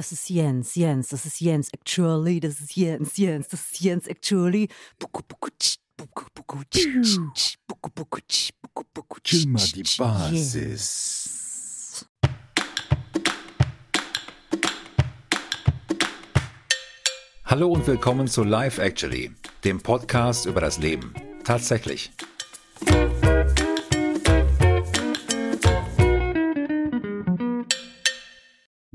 das ist Jens, Jens, das ist Jens, actually, das ist Jens, Jens, das ist Jens, actually. Immer die Basis. Hallo und willkommen zu Life Actually, dem Podcast über das Leben. Tatsächlich.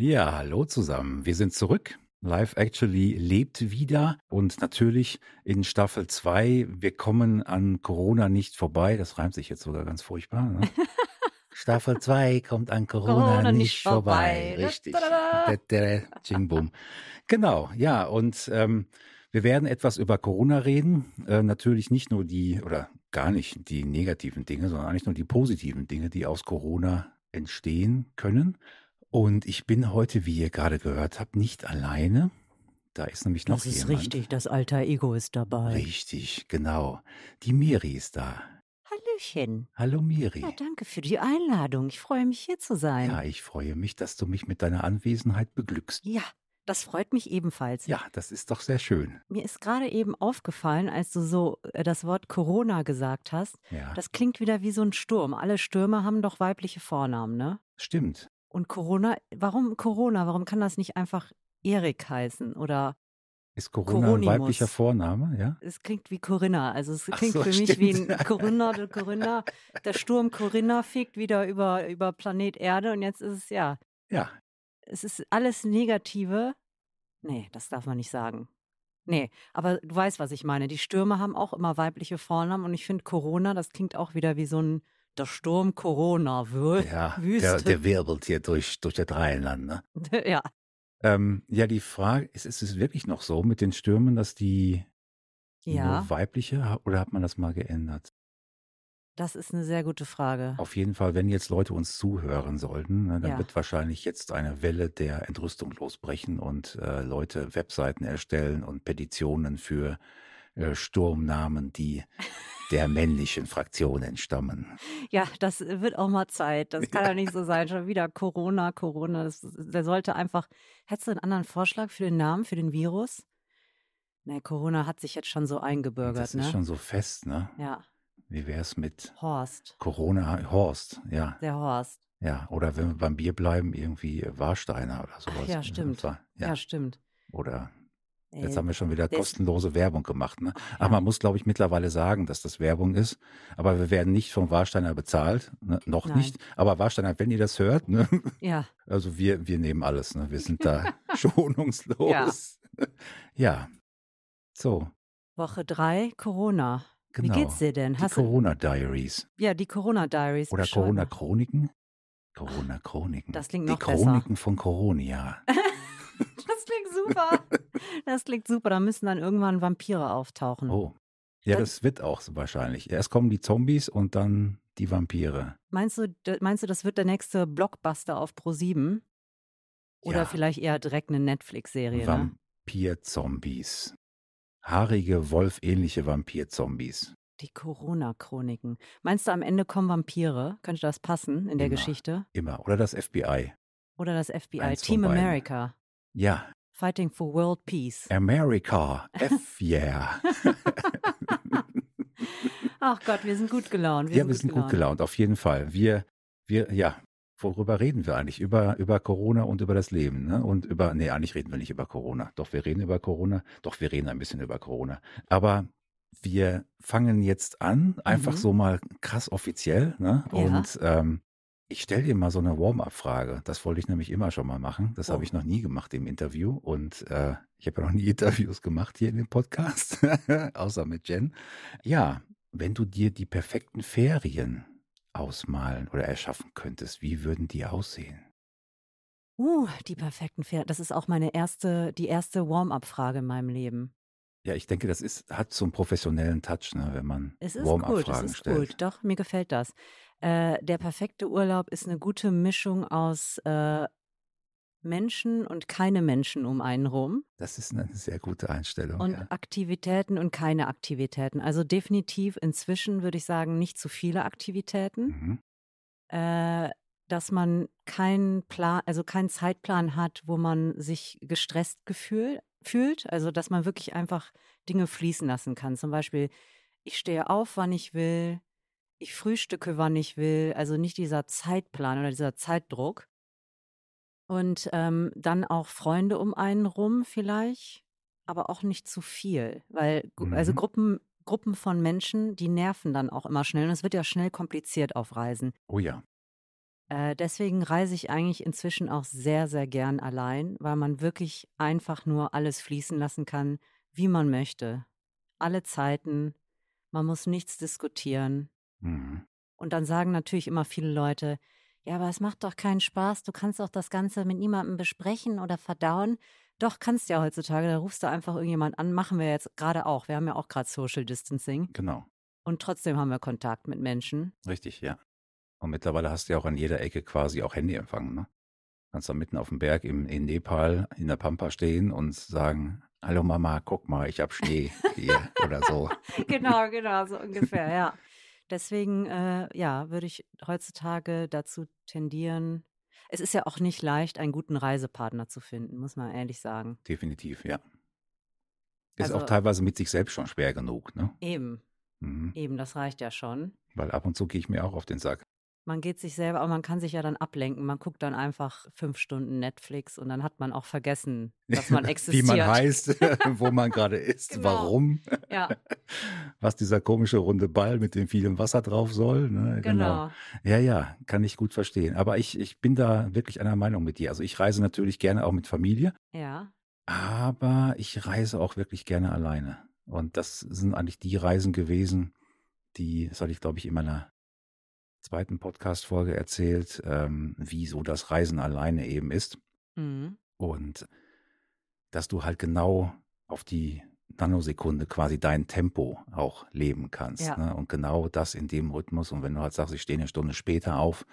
Ja, hallo zusammen. Wir sind zurück. Live Actually lebt wieder und natürlich in Staffel 2, wir kommen an Corona nicht vorbei. Das reimt sich jetzt sogar ganz furchtbar. Ne? Staffel 2 kommt an Corona, Corona nicht, nicht vorbei. vorbei. Richtig. Da, da, Da, da, Ching, bum. Genau, ja, und ähm, wir werden etwas über Corona reden. Äh, natürlich nicht nur die, oder gar nicht die negativen Dinge, sondern eigentlich nur die positiven Dinge, die aus Corona entstehen können. Und ich bin heute, wie ihr gerade gehört habt, nicht alleine. Da ist nämlich noch Das ist jemand. richtig, das alter Ego ist dabei. Richtig, genau. Die Miri ist da. Hallöchen. Hallo Miri. Ja, danke für die Einladung. Ich freue mich, hier zu sein. Ja, ich freue mich, dass du mich mit deiner Anwesenheit beglückst. Ja, das freut mich ebenfalls. Ja, das ist doch sehr schön. Mir ist gerade eben aufgefallen, als du so äh, das Wort Corona gesagt hast, Ja, das klingt wieder wie so ein Sturm. Alle Stürme haben doch weibliche Vornamen, ne? stimmt. Und Corona, warum Corona? Warum kann das nicht einfach Erik heißen? Oder Ist Corona ein Coronimus. weiblicher Vorname, ja? es klingt wie Corinna. Also es klingt so, für mich wie stimmt. ein Corinna, der Corinna. Der Sturm Corinna fegt wieder über, über Planet Erde und jetzt ist es ja, Ja, es ist alles Negative. Nee, das darf man nicht sagen. Nee, aber du weißt, was ich meine. Die Stürme haben auch immer weibliche Vornamen und ich finde Corona, das klingt auch wieder wie so ein der Sturm Corona. Wür ja der, der wirbelt hier durch, durch das Rheinland. Ne? ja, Ähm, ja, die Frage, ist, ist es wirklich noch so mit den Stürmen, dass die ja, nur weibliche oder hat man das mal geändert? das ist eine sehr gute Frage. Auf jeden Fall, wenn jetzt Leute uns zuhören sollten, ne, dann Ja. wird wahrscheinlich jetzt eine Welle der Entrüstung losbrechen und äh, Leute Webseiten erstellen und Petitionen für äh, Sturmnamen, die der männlichen Fraktion entstammen. Ja, das wird auch mal Zeit. Das kann ja nicht so sein. Schon wieder Corona, Corona. Das, der sollte einfach. Hättest du einen anderen Vorschlag für den Namen, für den Virus? Nee, Corona hat sich jetzt schon so eingebürgert, das ne? ist schon so fest, ne? ja, Wie wäre es mit Horst. Corona, Horst, ja. Der Horst. Ja, oder wenn wir beim Bier bleiben, irgendwie Warsteiner oder sowas. ja, stimmt. Ja. Ja, stimmt. Oder jetzt haben wir schon wieder kostenlose Werbung gemacht. Ne? ja. Aber man muss, glaube ich, mittlerweile sagen, dass das Werbung ist. Aber wir werden nicht von Warsteiner bezahlt. Ne? Noch Nein. nicht. Aber Warsteiner, wenn ihr das hört, ne? Ja, also wir, wir nehmen alles. Ne? Wir sind da schonungslos. Ja. So, Woche drei, Corona. genau. Wie geht's dir denn? Die Hast du, Corona-Diaries. ja, die Corona-Diaries. Oder beschreib mal. Corona-Chroniken? Corona-Chroniken. Das klingt Die noch besser. Chroniken von Coronia. Das klingt super. Das klingt super. Da müssen dann irgendwann Vampire auftauchen. Oh. Ja, Dann- das wird auch so wahrscheinlich. Erst kommen die Zombies und dann die Vampire. Meinst du, meinst du, das wird der nächste Blockbuster auf Pro7? Oder Ja. vielleicht eher direkt eine Netflix-Serie, ne? Vampir-Zombies. Haarige, wolfähnliche Vampir-Zombies. Die Corona-Chroniken. Meinst du, am Ende kommen Vampire? Könnte das passen in der Immer. Geschichte? Immer. Oder das FBI. Oder das FBI? Eins Team. America. Ja. Fighting for World Peace. America. F yeah. Ach Gott, wir sind gut gelaunt. Wir ja, sind wir sind gut gelaunt, auf jeden Fall. Wir, wir, ja, worüber reden wir eigentlich? Über, über Corona und über das Leben, ne? Und über, nee, eigentlich reden wir nicht über Corona. Doch, wir reden über Corona. Doch, wir reden ein bisschen über Corona. Aber wir fangen jetzt an, einfach Mhm. so mal krass offiziell, ne? Ja. Und ähm, ich stelle dir mal so eine Warm-up-Frage. Das wollte ich nämlich immer schon mal machen. Das Oh. habe ich noch nie gemacht im Interview. Und äh, ich habe ja noch nie Interviews gemacht hier in dem Podcast, außer mit Jen. Ja, wenn du dir die perfekten Ferien ausmalen oder erschaffen könntest, wie würden die aussehen? Uh, die perfekten Pferde. Das ist auch meine erste, die erste Warm-up-Frage in meinem Leben. Ja, ich denke, das ist, hat so einen professionellen Touch, ne, wenn man Es ist gut, es Warm-up-Fragen ist stellt. gut. Doch, mir gefällt das. Äh, der perfekte Urlaub ist eine gute Mischung aus äh, Menschen und keine Menschen um einen rum Das ist eine sehr gute Einstellung. und ja. Aktivitäten und keine Aktivitäten. Also definitiv inzwischen würde ich sagen, nicht zu viele Aktivitäten. Mhm. Äh, dass man keinen Plan, also keinen Zeitplan hat, wo man sich gestresst gefühl, fühlt. Also dass man wirklich einfach Dinge fließen lassen kann. Zum Beispiel, ich stehe auf, wann ich will, ich frühstücke, wann ich will. Also nicht dieser Zeitplan oder dieser Zeitdruck. Und ähm, dann auch Freunde um einen rum vielleicht, aber auch nicht zu viel. Weil, also Mhm. Gruppen, Gruppen von Menschen, die nerven dann auch immer schnell. Und es wird ja schnell kompliziert auf Reisen. Oh ja. Äh, deswegen reise ich eigentlich inzwischen auch sehr, sehr gern allein, weil man wirklich einfach nur alles fließen lassen kann, wie man möchte. Alle Zeiten. Man muss nichts diskutieren. Mhm. Und dann sagen natürlich immer viele Leute, ja, aber es macht doch keinen Spaß, du kannst doch das Ganze mit niemandem besprechen oder verdauen. Doch, kannst ja heutzutage, da rufst du einfach irgendjemand an, machen wir jetzt gerade auch. Wir haben ja auch gerade Social Distancing Genau. und trotzdem haben wir Kontakt mit Menschen. Richtig, ja. Und mittlerweile hast du ja auch an jeder Ecke quasi auch Handyempfang, ne? Kannst da mitten auf dem Berg im, in Nepal in der Pampa stehen und sagen, hallo Mama, guck mal, ich hab Schnee hier oder so. genau, genau, so ungefähr, ja. Deswegen, äh, ja, würde ich heutzutage dazu tendieren. Es ist ja auch nicht leicht, einen guten Reisepartner zu finden, muss man ehrlich sagen. Definitiv, ja. Ist Also- auch teilweise mit sich selbst schon schwer genug, ne? Eben, Mhm. eben, das reicht ja schon. Weil ab und zu gehe ich mir auch auf den Sack. Man geht sich selber, aber man kann sich ja dann ablenken. Man guckt dann einfach fünf Stunden Netflix und dann hat man auch vergessen, dass man Wie existiert. man heißt, wo man gerade ist, Genau. warum, Ja, was dieser komische runde Ball mit dem vielen Wasser drauf soll. Ne? genau. Ja, ja, kann ich gut verstehen. Aber ich, ich bin da wirklich einer Meinung mit dir. Also ich reise natürlich gerne auch mit Familie, Ja, aber ich reise auch wirklich gerne alleine. Und das sind eigentlich die Reisen gewesen, die, das hatte ich, glaube ich, in meiner zweiten Podcast-Folge erzählt, ähm, wie so das Reisen alleine eben ist. mhm. Und dass du halt genau auf die Nanosekunde quasi dein Tempo auch leben kannst. Ja. Ne? Und genau das in dem Rhythmus. Und wenn du halt sagst, ich stehe eine Stunde später auf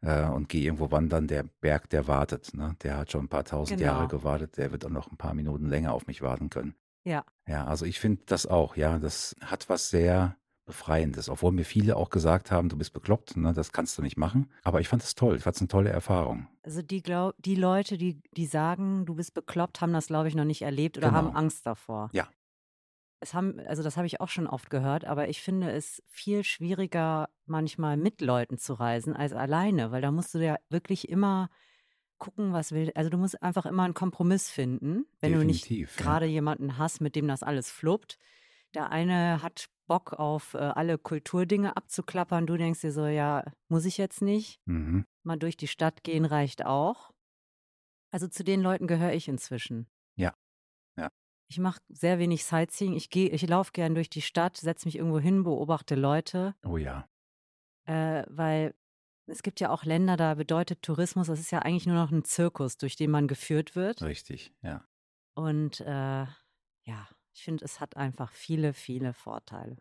äh, und gehe irgendwo wandern, der Berg, der wartet. Ne? Der hat schon ein paar tausend Genau. Jahre gewartet, der wird auch noch ein paar Minuten länger auf mich warten können. ja, Ja, also ich finde das auch, ja, das hat was sehr Befreiendes, obwohl mir viele auch gesagt haben, du bist bekloppt, ne, das kannst du nicht machen. Aber ich fand es toll, ich fand es eine tolle Erfahrung. Also die, glaub, die Leute, die, die sagen, du bist bekloppt, haben das, glaube ich, noch nicht erlebt oder Genau. haben Angst davor. Ja. Es haben, also das habe ich auch schon oft gehört, aber ich finde es viel schwieriger, manchmal mit Leuten zu reisen als alleine, weil da musst du ja wirklich immer gucken, was will. Also du musst einfach immer einen Kompromiss finden, wenn du nicht Definitiv, ja. gerade jemanden hast, mit dem das alles fluppt. Der eine hat Bock auf äh, alle Kulturdinge abzuklappern, du denkst dir so, ja, muss ich jetzt nicht Mhm. mal durch die Stadt gehen reicht auch. Also zu den Leuten gehöre ich inzwischen. Ja, ja. Ich mache sehr wenig Sightseeing. Ich gehe, ich laufe gern durch die Stadt, setze mich irgendwo hin, beobachte Leute, Oh ja, äh, weil es gibt ja auch Länder, da bedeutet Tourismus, das ist ja eigentlich nur noch ein Zirkus, durch den man geführt wird. richtig, ja. Und äh, ja, ich finde, es hat einfach viele, viele Vorteile.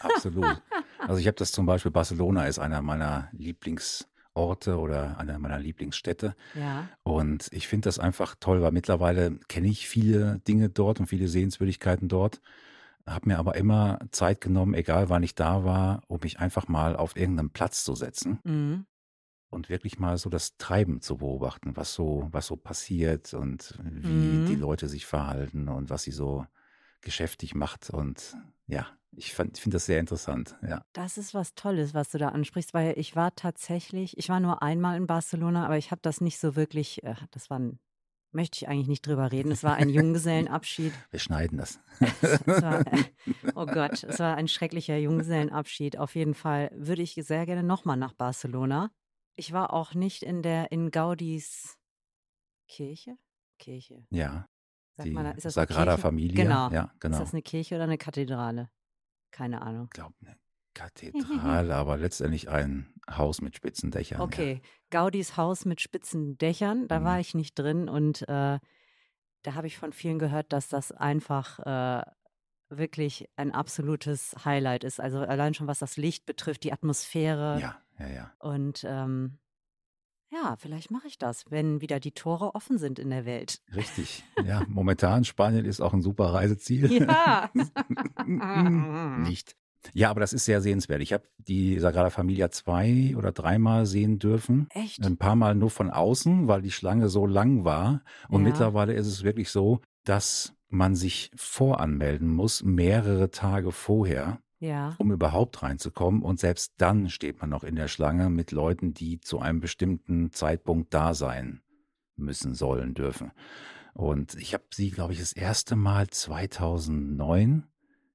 Absolut. also ich habe das zum Beispiel, Barcelona ist einer meiner Lieblingsorte oder einer meiner Lieblingsstädte. Ja, Und ich finde das einfach toll, weil mittlerweile kenne ich viele Dinge dort und viele Sehenswürdigkeiten dort. Habe mir aber immer Zeit genommen, egal wann ich da war, um mich einfach mal auf irgendeinen Platz zu setzen mhm. Und wirklich mal so das Treiben zu beobachten, was so, was so passiert und wie Mhm. die Leute sich verhalten und was sie so geschäftig macht. Und ja, ich, finde das sehr interessant. Ja. Das ist was Tolles, was du da ansprichst, weil ich war tatsächlich, ich war nur einmal in Barcelona, aber ich habe das nicht so wirklich, äh, das war ein, möchte ich eigentlich nicht drüber reden. Es war ein Junggesellenabschied. Wir schneiden das. War, oh Gott, es war ein schrecklicher Junggesellenabschied. Auf jeden Fall würde ich sehr gerne nochmal nach Barcelona. Ich war auch nicht in der, in Gaudis Kirche? Kirche. ja, Sagt die eine Sagrada? Familia. Genau. Ja, genau. Ist das eine Kirche oder eine Kathedrale? Keine Ahnung. Ich glaube, eine Kathedrale, aber letztendlich ein Haus mit spitzen Dächern. ja. Okay, Gaudis Haus mit spitzen Dächern, da war Mhm. ich nicht drin und äh, da habe ich von vielen gehört, dass das einfach äh, wirklich ein absolutes Highlight ist. Also allein schon was das Licht betrifft, die Atmosphäre Ja, ja, ja. und ähm, ja, vielleicht mache ich das, wenn wieder die Tore offen sind in der Welt. Richtig. Ja, momentan Spanien ist auch ein super Reiseziel. Ja. Nicht. Ja, aber das ist sehr sehenswert. Ich habe die Sagrada Familia zwei oder dreimal sehen dürfen. Echt? Ein paar Mal nur von außen, weil die Schlange so lang war. Und Ja. mittlerweile ist es wirklich so, dass man sich voranmelden muss, mehrere Tage vorher, Ja. um überhaupt reinzukommen. Und selbst dann steht man noch in der Schlange mit Leuten, die zu einem bestimmten Zeitpunkt da sein müssen, sollen, dürfen. Und ich habe sie, glaube ich, das erste Mal 2009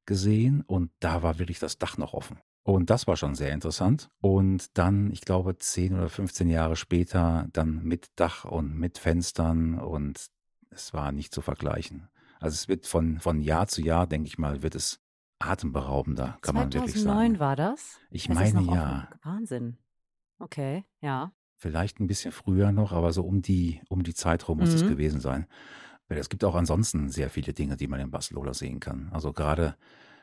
gesehen und da war wirklich das Dach noch offen. Und das war schon sehr interessant. Und dann, ich glaube, 10 oder 15 Jahre später, dann mit Dach und mit Fenstern und es war nicht zu vergleichen. Also es wird von, von Jahr zu Jahr, denke ich mal, wird es atemberaubender, kann man wirklich 2009 sagen. war das? Ich Es ist meine ja, offen. Wahnsinn. Okay, ja. vielleicht ein bisschen früher noch, aber so um die, um die Zeit rum muss es Mhm. gewesen sein. Weil es gibt auch ansonsten sehr viele Dinge, die man in Barcelona sehen kann. Also gerade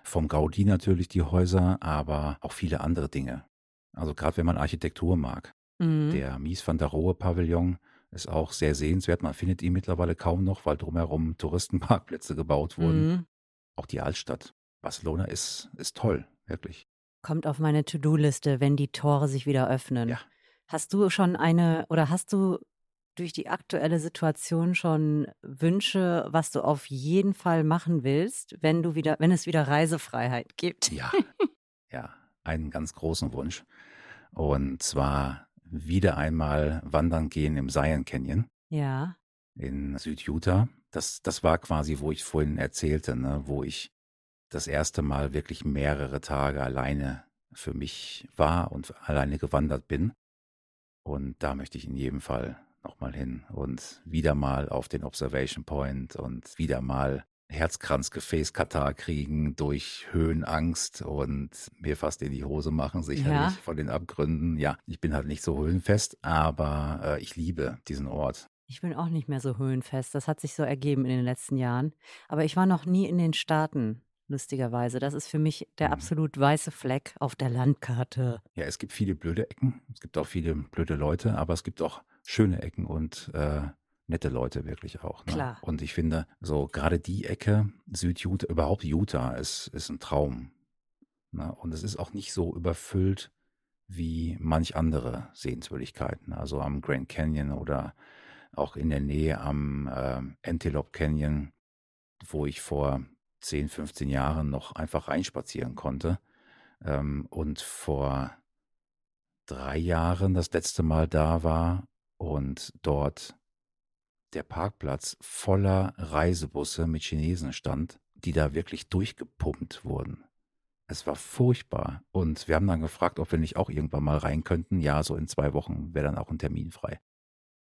vom Gaudi natürlich die Häuser, aber auch viele andere Dinge. Also gerade wenn man Architektur mag. Mhm. Der Mies van der Rohe Pavillon ist auch sehr sehenswert. Man findet ihn mittlerweile kaum noch, weil drumherum Touristenparkplätze gebaut wurden. Mhm. Auch die Altstadt. Barcelona ist, ist toll, wirklich. Kommt auf meine To-Do-Liste, wenn die Tore sich wieder öffnen. Ja. Hast du schon eine oder hast du durch die aktuelle Situation schon Wünsche, was du auf jeden Fall machen willst, wenn du wieder, wenn es wieder Reisefreiheit gibt? Ja, ja, einen ganz großen Wunsch. Und zwar wieder einmal wandern gehen im Zion Canyon Ja. in Südutah. Das, das war quasi, wo ich vorhin erzählte, ne, wo ich das erste Mal wirklich mehrere Tage alleine für mich war und alleine gewandert bin. Und da möchte ich in jedem Fall nochmal hin und wieder mal auf den Observation Point und wieder mal Herzkranzgefäßkatar kriegen durch Höhenangst und mir fast in die Hose machen, sicherlich Ja. von den Abgründen. Ja, ich bin halt nicht so höhenfest, aber äh, ich liebe diesen Ort. Ich bin auch nicht mehr so höhenfest. Das hat sich so ergeben in den letzten Jahren. Aber ich war noch nie in den Staaten, lustigerweise. Das ist für mich der Mhm. absolut weiße Fleck auf der Landkarte. Ja, es gibt viele blöde Ecken, es gibt auch viele blöde Leute, aber es gibt auch schöne Ecken und äh, nette Leute wirklich auch. Ne? Klar. Und ich finde, so gerade die Ecke, Südutah, überhaupt Utah, ist, ist ein Traum. Ne? Und es ist auch nicht so überfüllt wie manch andere Sehenswürdigkeiten. Also am Grand Canyon oder auch in der Nähe am äh, Antelope Canyon, wo ich vor 10, 15 Jahren noch einfach reinspazieren konnte. Ähm, und vor drei Jahren das letzte Mal da war und dort der Parkplatz voller Reisebusse mit Chinesen stand, die da wirklich durchgepumpt wurden. Es war furchtbar. Und wir haben dann gefragt, ob wir nicht auch irgendwann mal rein könnten. Ja, so in zwei Wochen wäre dann auch ein Termin frei.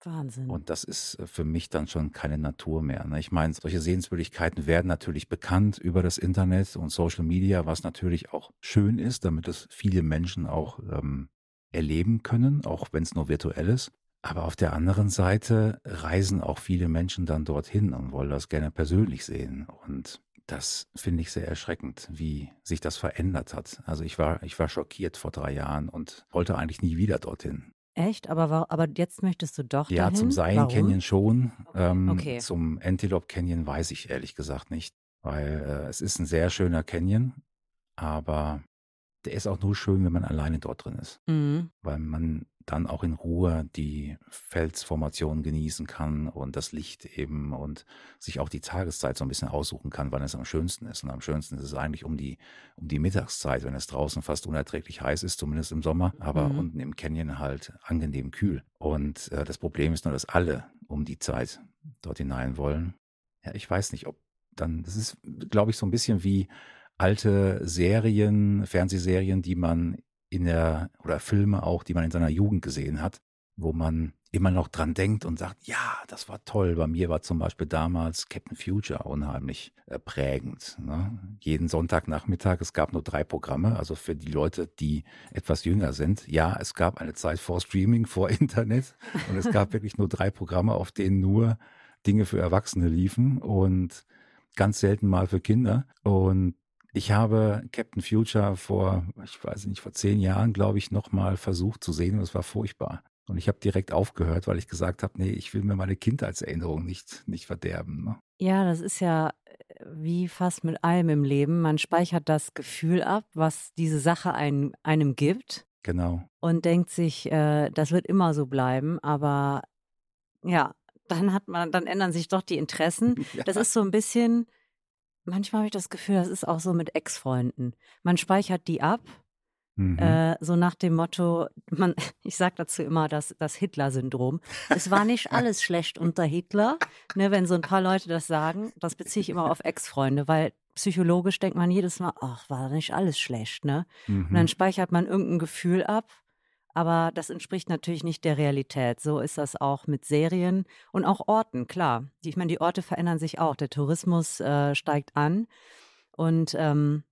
Wahnsinn. Und das ist äh, für mich dann schon keine Natur mehr. Ne? Ich meine, solche Sehenswürdigkeiten werden natürlich bekannt über das Internet und Social Media, was natürlich auch schön ist, damit es viele Menschen auch ähm, erleben können, auch wenn es nur virtuell ist. Aber auf der anderen Seite reisen auch viele Menschen dann dorthin und wollen das gerne persönlich sehen. Und das finde ich sehr erschreckend, wie sich das verändert hat. Also ich war, ich war schockiert vor drei Jahren und wollte eigentlich nie wieder dorthin. Echt? Aber, aber jetzt möchtest du doch Ja, dahin? zum Zion Warum? Canyon schon. Ähm, Okay. Zum Antelope Canyon weiß ich ehrlich gesagt nicht, weil äh, es ist ein sehr schöner Canyon, aber der ist auch nur schön, wenn man alleine dort drin ist, Mhm. weil man dann auch in Ruhe die Felsformation genießen kann und das Licht eben und sich auch die Tageszeit so ein bisschen aussuchen kann, wann es am schönsten ist. Und am schönsten ist es eigentlich um die, um die Mittagszeit, wenn es draußen fast unerträglich heiß ist, zumindest im Sommer, aber Mhm. unten im Canyon halt angenehm kühl. Und äh, das Problem ist nur, dass alle um die Zeit dort hinein wollen. Ja, ich weiß nicht, ob dann, das ist, glaube ich, so ein bisschen wie alte Serien, Fernsehserien, die man in der, oder Filme auch, die man in seiner Jugend gesehen hat, wo man immer noch dran denkt und sagt, ja, das war toll. Bei mir war zum Beispiel damals Captain Future unheimlich äh, prägend. Ne? Jeden Sonntagnachmittag, es gab nur drei Programme, also für die Leute, die etwas jünger sind. Ja, es gab eine Zeit vor Streaming, vor Internet und es gab wirklich nur drei Programme, auf denen nur Dinge für Erwachsene liefen und ganz selten mal für Kinder. Und ich habe Captain Future vor, ich weiß nicht, vor zehn Jahren, glaube ich, nochmal versucht zu sehen und es war furchtbar. Und ich habe direkt aufgehört, weil ich gesagt habe, nee, ich will mir meine Kindheitserinnerung nicht, nicht verderben. Ne? Ja, das ist ja, äh, wie fast mit allem im Leben. Man speichert das Gefühl ab, was diese Sache ein, einem gibt. Genau. Und denkt sich, äh, das wird immer so bleiben. Aber ja, dann hat man, dann ändern sich doch die Interessen. Ja. Das ist so ein bisschen, manchmal habe ich das Gefühl, das ist auch so mit Ex-Freunden. Man speichert die ab Mhm. Äh, so nach dem Motto, man, ich sage dazu immer das, das Hitler-Syndrom. Es war nicht alles schlecht unter Hitler. Ne, wenn so ein paar Leute das sagen, das beziehe ich immer auf Ex-Freunde, weil psychologisch denkt man jedes Mal, ach, war nicht alles schlecht, ne? Mhm. Und dann speichert man irgendein Gefühl ab, aber das entspricht natürlich nicht der Realität. So ist das auch mit Serien und auch Orten, klar. Ich meine, die Orte verändern sich auch. Der Tourismus äh, steigt an und ähm,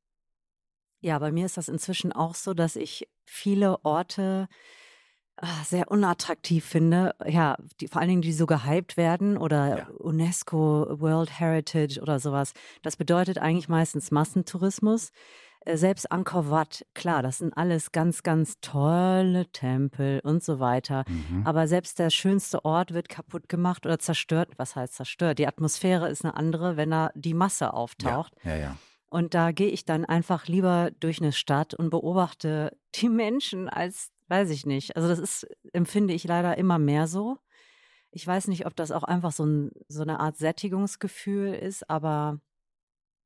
ja, bei mir ist das inzwischen auch so, dass ich viele Orte ah, sehr unattraktiv finde. Ja, die, vor allen Dingen, die so gehypt werden oder ja. UNESCO World Heritage oder sowas. Das bedeutet eigentlich meistens Massentourismus. Äh, selbst Angkor Wat, klar, das sind alles ganz, ganz tolle Tempel und so weiter. Mhm. Aber selbst der schönste Ort wird kaputt gemacht oder zerstört. Was heißt zerstört? Die Atmosphäre ist eine andere, wenn da die Masse auftaucht. Ja, ja, ja. Und da gehe ich dann einfach lieber durch eine Stadt und beobachte die Menschen als, weiß ich nicht. Also das ist, empfinde ich leider immer mehr so. Ich weiß nicht, ob das auch einfach so, ein, so eine Art Sättigungsgefühl ist, aber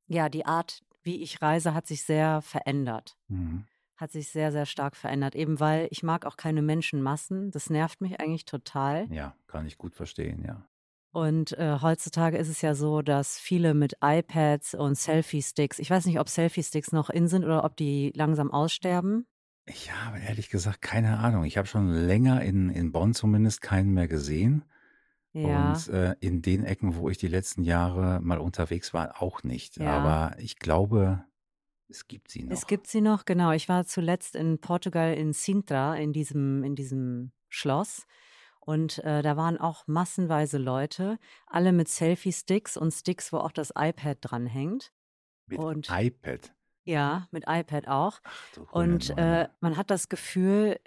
ja, die Art, wie ich reise, hat sich sehr verändert. Mhm. Hat sich sehr, sehr stark verändert. Eben weil ich mag auch keine Menschenmassen. Das nervt mich eigentlich total. Ja, kann ich gut verstehen, ja. Und äh, heutzutage ist es ja so, dass viele mit iPads und Selfie-Sticks, ich weiß nicht, ob Selfie-Sticks noch in sind oder ob die langsam aussterben. Ich habe ehrlich gesagt keine Ahnung. Ich habe schon länger in, in Bonn zumindest keinen mehr gesehen. Ja. Und äh, in den Ecken, wo ich die letzten Jahre mal unterwegs war, auch nicht. Ja. Aber ich glaube, es gibt sie noch. Es gibt sie noch, genau. Ich war zuletzt in Portugal in Sintra, in diesem, in diesem Schloss. Und äh, da waren auch massenweise Leute, alle mit Selfie-Sticks und Sticks, wo auch das iPad dranhängt. Mit und, iPad? Ja, mit iPad auch. Ach, und äh, man hat das Gefühl,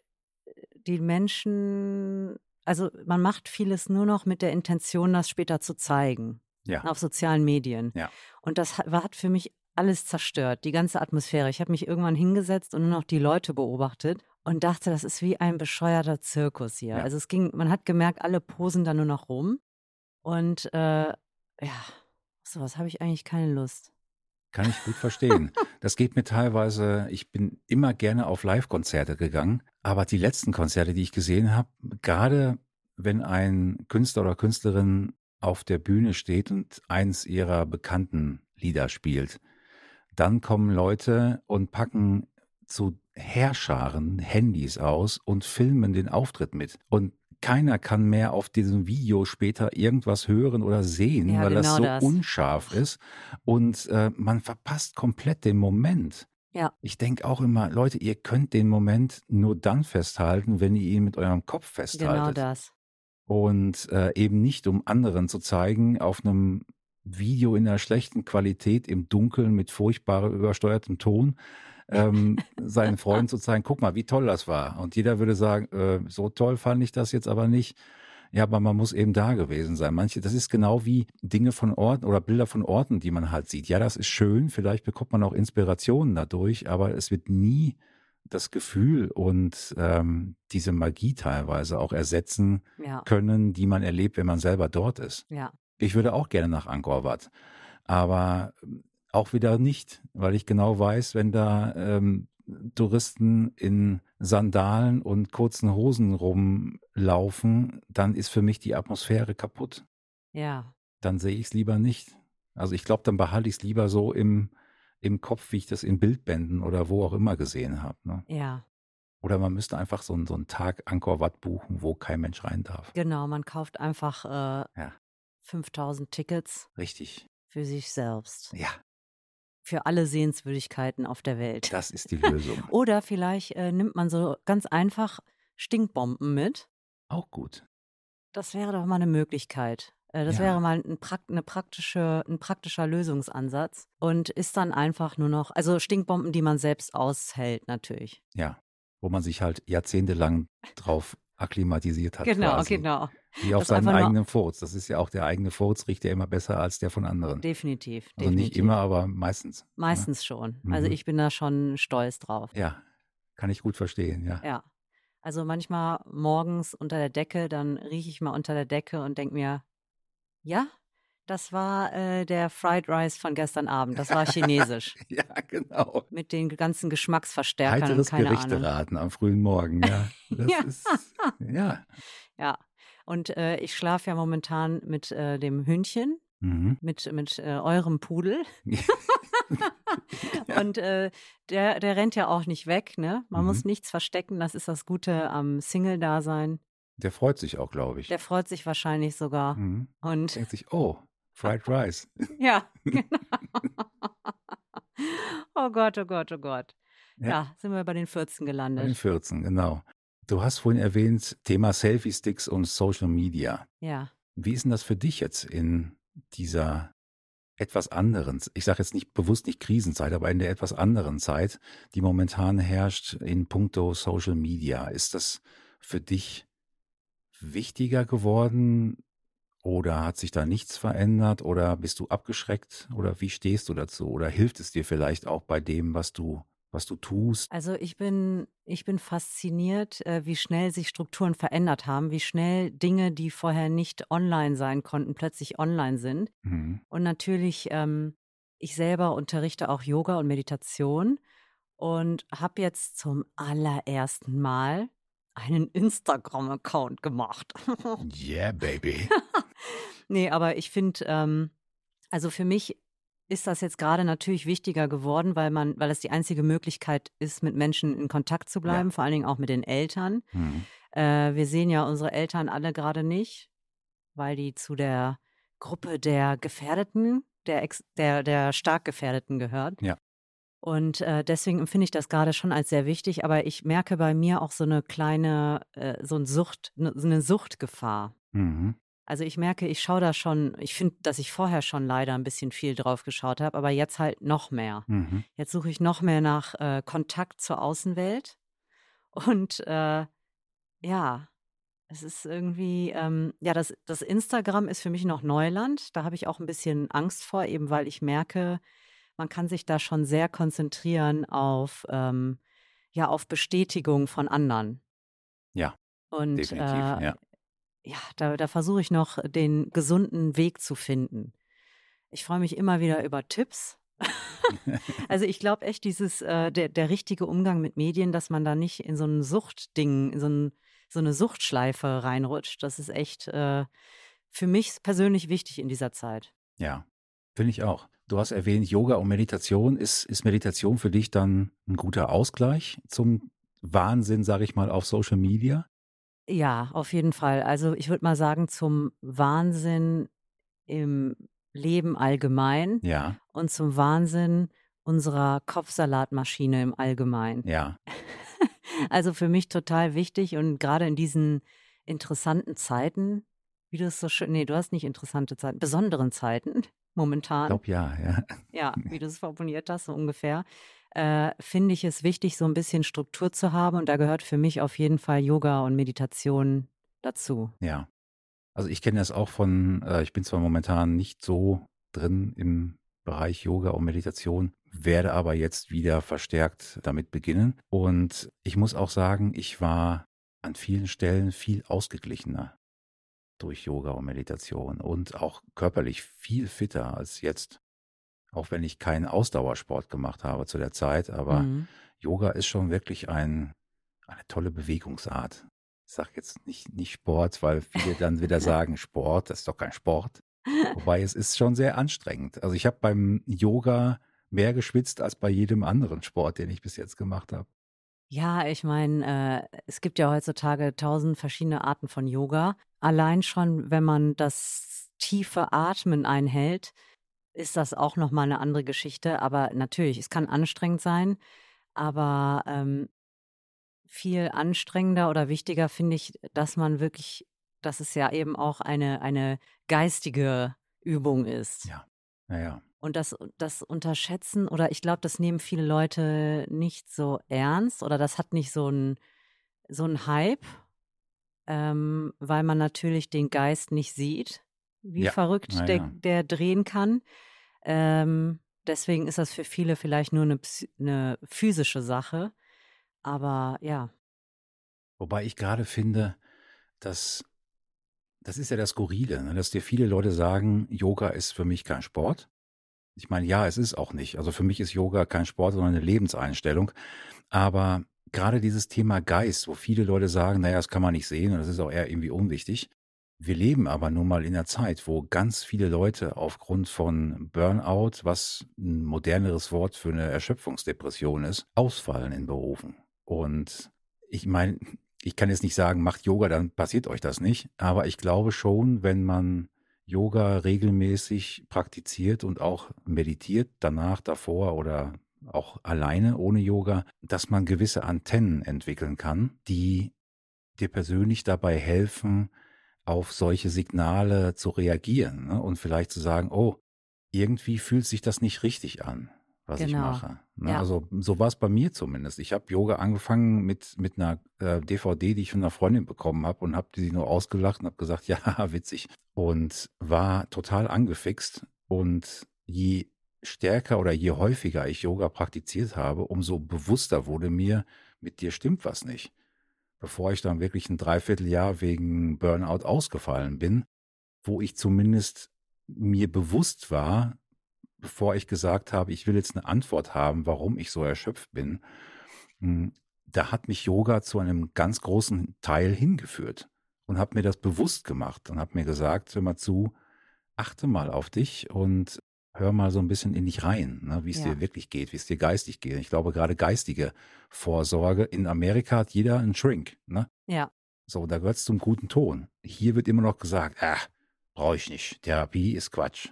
die Menschen, also man macht vieles nur noch mit der Intention, das später zu zeigen. Ja. Auf sozialen Medien. Ja. Und das hat, für mich alles zerstört, die ganze Atmosphäre. Ich habe mich irgendwann hingesetzt und nur noch die Leute beobachtet und dachte, das ist wie ein bescheuerter Zirkus hier. Ja. Also es ging, man hat gemerkt, alle posen da nur noch rum. Und äh, ja, sowas habe ich eigentlich keine Lust. Kann ich gut verstehen. Das geht mir teilweise, ich bin immer gerne auf Live-Konzerte gegangen, aber die letzten Konzerte, die ich gesehen habe, gerade wenn ein Künstler oder Künstlerin auf der Bühne steht und eins ihrer bekannten Lieder spielt, dann kommen Leute und packen zu Herrscharen Handys aus und filmen den Auftritt mit. Und keiner kann mehr auf diesem Video später irgendwas hören oder sehen, ja, weil genau das so das. unscharf ist. Und äh, man verpasst komplett den Moment. Ja. Ich denke auch immer, Leute, ihr könnt den Moment nur dann festhalten, wenn ihr ihn mit eurem Kopf festhaltet. Genau das. Und äh, eben nicht, um anderen zu zeigen, auf einem Video in einer schlechten Qualität im Dunkeln mit furchtbar übersteuertem Ton, ähm, seinen Freunden zu zeigen, guck mal, wie toll das war. Und jeder würde sagen, äh, so toll fand ich das jetzt aber nicht. Ja, aber man muss eben da gewesen sein. Manche, das ist genau wie Dinge von Orten oder Bilder von Orten, die man halt sieht. Ja, das ist schön. Vielleicht bekommt man auch Inspirationen dadurch, aber es wird nie das Gefühl und ähm, diese Magie teilweise auch ersetzen ja. können, die man erlebt, wenn man selber dort ist. Ja. Ich würde auch gerne nach Angkor Wat, aber auch wieder nicht, weil ich genau weiß, wenn da ähm, Touristen in Sandalen und kurzen Hosen rumlaufen, dann ist für mich die Atmosphäre kaputt. Ja. Dann sehe ich es lieber nicht. Also ich glaube, dann behalte ich es lieber so im, im Kopf, wie ich das in Bildbänden oder wo auch immer gesehen habe. Ne? Ja. Oder man müsste einfach so, so einen Tag Angkor Wat buchen, wo kein Mensch rein darf. Genau, man kauft einfach äh, ja. 5000 Tickets. Richtig. Für sich selbst. Ja, für alle Sehenswürdigkeiten auf der Welt. Das ist die Lösung. Oder vielleicht äh, nimmt man so ganz einfach Stinkbomben mit. Auch gut. Das wäre doch mal eine Möglichkeit. Äh, das ja. wäre mal ein, eine praktische, ein praktischer Lösungsansatz und ist dann einfach nur noch, also Stinkbomben, die man selbst aushält, natürlich. Ja, wo man sich halt jahrzehntelang drauf akklimatisiert hat. Genau, quasi. genau. Wie auf seinen eigenen Furz. Das ist ja auch der eigene Furz riecht ja immer besser als der von anderen. Definitiv. Also definitiv. nicht immer, aber meistens. Meistens schon. Also Mhm. ich bin da schon stolz drauf. Ja, kann ich gut verstehen, ja. Ja. Also manchmal morgens unter der Decke, dann rieche ich mal unter der Decke und denke mir, ja, das war äh, der Fried Rice von gestern Abend. Das war chinesisch. Ja, genau. mit den ganzen Geschmacksverstärkern Heiteres keine Ahnung. Gerichteraten am frühen Morgen, ja. Das Ja. ist, ja. Ja. Und äh, ich schlafe ja momentan mit äh, dem Hündchen, Mhm. mit, mit äh, eurem Pudel. Und äh, der, der rennt ja auch nicht weg, ne? Man Mhm. muss nichts verstecken. Das ist das Gute am Single-Dasein. Der freut sich auch, glaube ich. Der freut sich wahrscheinlich sogar. Mhm. Und Denkt sich, oh, Fried Rice. ja, genau. oh Gott, oh Gott, oh Gott. Ja, Ja. sind wir bei den 14 Bei den gelandet. 14, genau. Du hast vorhin erwähnt, Thema Selfie-Sticks und Social Media. Ja. Wie ist denn das für dich jetzt in dieser etwas anderen, ich sage jetzt nicht bewusst nicht Krisenzeit, aber in der etwas anderen Zeit, die momentan herrscht in puncto Social Media? Ist das für dich wichtiger geworden oder hat sich da nichts verändert oder bist du abgeschreckt oder wie stehst du dazu oder hilft es dir vielleicht auch bei dem, was du was du tust? Also ich bin, ich bin fasziniert, äh, wie schnell sich Strukturen verändert haben, wie schnell Dinge, die vorher nicht online sein konnten, plötzlich online sind. Mhm. Und natürlich, ähm, ich selber unterrichte auch Yoga und Meditation und habe jetzt zum allerersten Mal einen Instagram-Account gemacht. Yeah, baby. nee, aber ich finde, ähm, also für mich ist das jetzt gerade natürlich wichtiger geworden, weil man, weil es die einzige Möglichkeit ist, mit Menschen in Kontakt zu bleiben, vor allen Dingen auch mit den Eltern. Mhm. Äh, wir sehen ja unsere Eltern alle gerade nicht, weil die zu der Gruppe der Gefährdeten, der, Ex der, der stark Gefährdeten gehört. Ja. Und äh, deswegen empfinde ich das gerade schon als sehr wichtig, aber ich merke bei mir auch so eine kleine, äh, so ein Sucht, ne, so eine Suchtgefahr. Mhm. Also ich merke, ich schaue da schon, ich finde, dass ich vorher schon leider ein bisschen viel drauf geschaut habe, aber jetzt halt noch mehr. Mhm. Jetzt suche ich noch mehr nach äh, Kontakt zur Außenwelt. Und äh, ja, es ist irgendwie, ähm, ja, das, das Instagram ist für mich noch Neuland. Da habe ich auch ein bisschen Angst vor, eben weil ich merke, man kann sich da schon sehr konzentrieren auf, ähm, ja, auf Bestätigung von anderen. Ja, Und Definitiv, äh, ja. Ja, da, da versuche ich noch den gesunden Weg zu finden. Ich freue mich immer wieder über Tipps. also ich glaube echt, dieses, äh, der, der richtige Umgang mit Medien, dass man da nicht in so ein Suchtding, in so, ein, so eine Suchtschleife reinrutscht, das ist echt äh, für mich persönlich wichtig in dieser Zeit. Ja, finde ich auch. Du hast erwähnt, Yoga und Meditation. Ist, ist Meditation für dich dann ein guter Ausgleich zum Wahnsinn, sage ich mal, auf Social Media? Ja, auf jeden Fall. Also ich würde mal sagen, zum Wahnsinn im Leben allgemein Ja, und zum Wahnsinn unserer Kopfsalatmaschine im Allgemeinen. ja, Also für mich total wichtig und gerade in diesen interessanten Zeiten, wie du es so schön, nee, du hast nicht interessante Zeiten, besonderen Zeiten ich momentan, glaube ja, ja. ja, wie du es formuliert hast, so ungefähr, äh, finde ich es wichtig, so ein bisschen Struktur zu haben und da gehört für mich auf jeden Fall Yoga und Meditation dazu. Ja. Also ich kenne das auch von, äh, ich bin zwar momentan nicht so drin im Bereich Yoga und Meditation, werde aber jetzt wieder verstärkt damit beginnen. Und ich muss auch sagen, ich war an vielen Stellen viel ausgeglichener durch Yoga und Meditation und auch körperlich viel fitter als jetzt. Auch wenn ich keinen Ausdauersport gemacht habe zu der Zeit, aber Mhm. Yoga ist schon wirklich ein, eine tolle Bewegungsart. Ich sage jetzt nicht, nicht Sport, weil viele dann wieder sagen, Sport, das ist doch kein Sport. Wobei es ist schon sehr anstrengend. Also ich habe beim Yoga mehr geschwitzt als bei jedem anderen Sport, den ich bis jetzt gemacht habe. Ja, ich meine, äh, es gibt ja heutzutage tausend verschiedene Arten von Yoga. Allein schon, wenn man das tiefe Atmen einhält, ist das auch noch mal eine andere Geschichte. Aber natürlich, es kann anstrengend sein, aber ähm, viel anstrengender oder wichtiger finde ich, dass man wirklich, dass es ja eben auch eine eine geistige Übung ist. Ja. Naja. Und das, das Unterschätzen, oder ich glaube, das nehmen viele Leute nicht so ernst oder das hat nicht so einen so Hype. ähm, weil man natürlich den Geist nicht sieht, wie Ja, verrückt na der, ja. der drehen kann. Ähm, deswegen ist das für viele vielleicht nur eine, eine physische Sache. Aber ja, Wobei ich gerade finde, dass das ist ja das Skurrile, ne? dass dir viele Leute sagen, Yoga ist für mich kein Sport. Ich meine, ja, es ist auch nicht. Also für mich ist Yoga kein Sport, sondern eine Lebenseinstellung. Aber gerade dieses Thema Geist, wo viele Leute sagen, naja, das kann man nicht sehen und das ist auch eher irgendwie unwichtig. Wir leben aber nun mal in einer Zeit, wo ganz viele Leute aufgrund von Burnout, was ein moderneres Wort für eine Erschöpfungsdepression ist, ausfallen in Berufen. Und ich meine, ich kann jetzt nicht sagen, macht Yoga, dann passiert euch das nicht. Aber ich glaube schon, wenn man Yoga regelmäßig praktiziert und auch meditiert, danach, davor oder auch alleine ohne Yoga, dass man gewisse Antennen entwickeln kann, die dir persönlich dabei helfen, auf solche Signale zu reagieren ne? und vielleicht zu sagen, oh, irgendwie fühlt sich das nicht richtig an, was ich Genau. mache. Ne? Ja. Also so war es bei mir zumindest. Ich habe Yoga angefangen mit, mit einer äh, DVD, die ich von einer Freundin bekommen habe und habe sie nur ausgelacht und habe gesagt, ja, witzig. Und war total angefixt. Und je stärker oder je häufiger ich Yoga praktiziert habe, umso bewusster wurde mir, mit dir stimmt was nicht. Bevor ich dann wirklich ein Dreivierteljahr wegen Burnout ausgefallen bin, wo ich zumindest mir bewusst war, bevor ich gesagt habe, ich will jetzt eine Antwort haben, warum ich so erschöpft bin, hm, da hat mich Yoga zu einem ganz großen Teil hingeführt und hat mir das bewusst gemacht und hat mir gesagt, hör mal zu, achte mal auf dich und hör mal so ein bisschen in dich rein, ne, wie es Ja. dir wirklich geht, wie es dir geistig geht. Ich glaube, gerade geistige Vorsorge. In Amerika hat jeder einen Shrink. Ne? ja, So, da gehört es zum guten Ton. Hier wird immer noch gesagt, ah, brauche ich nicht. Therapie ist Quatsch.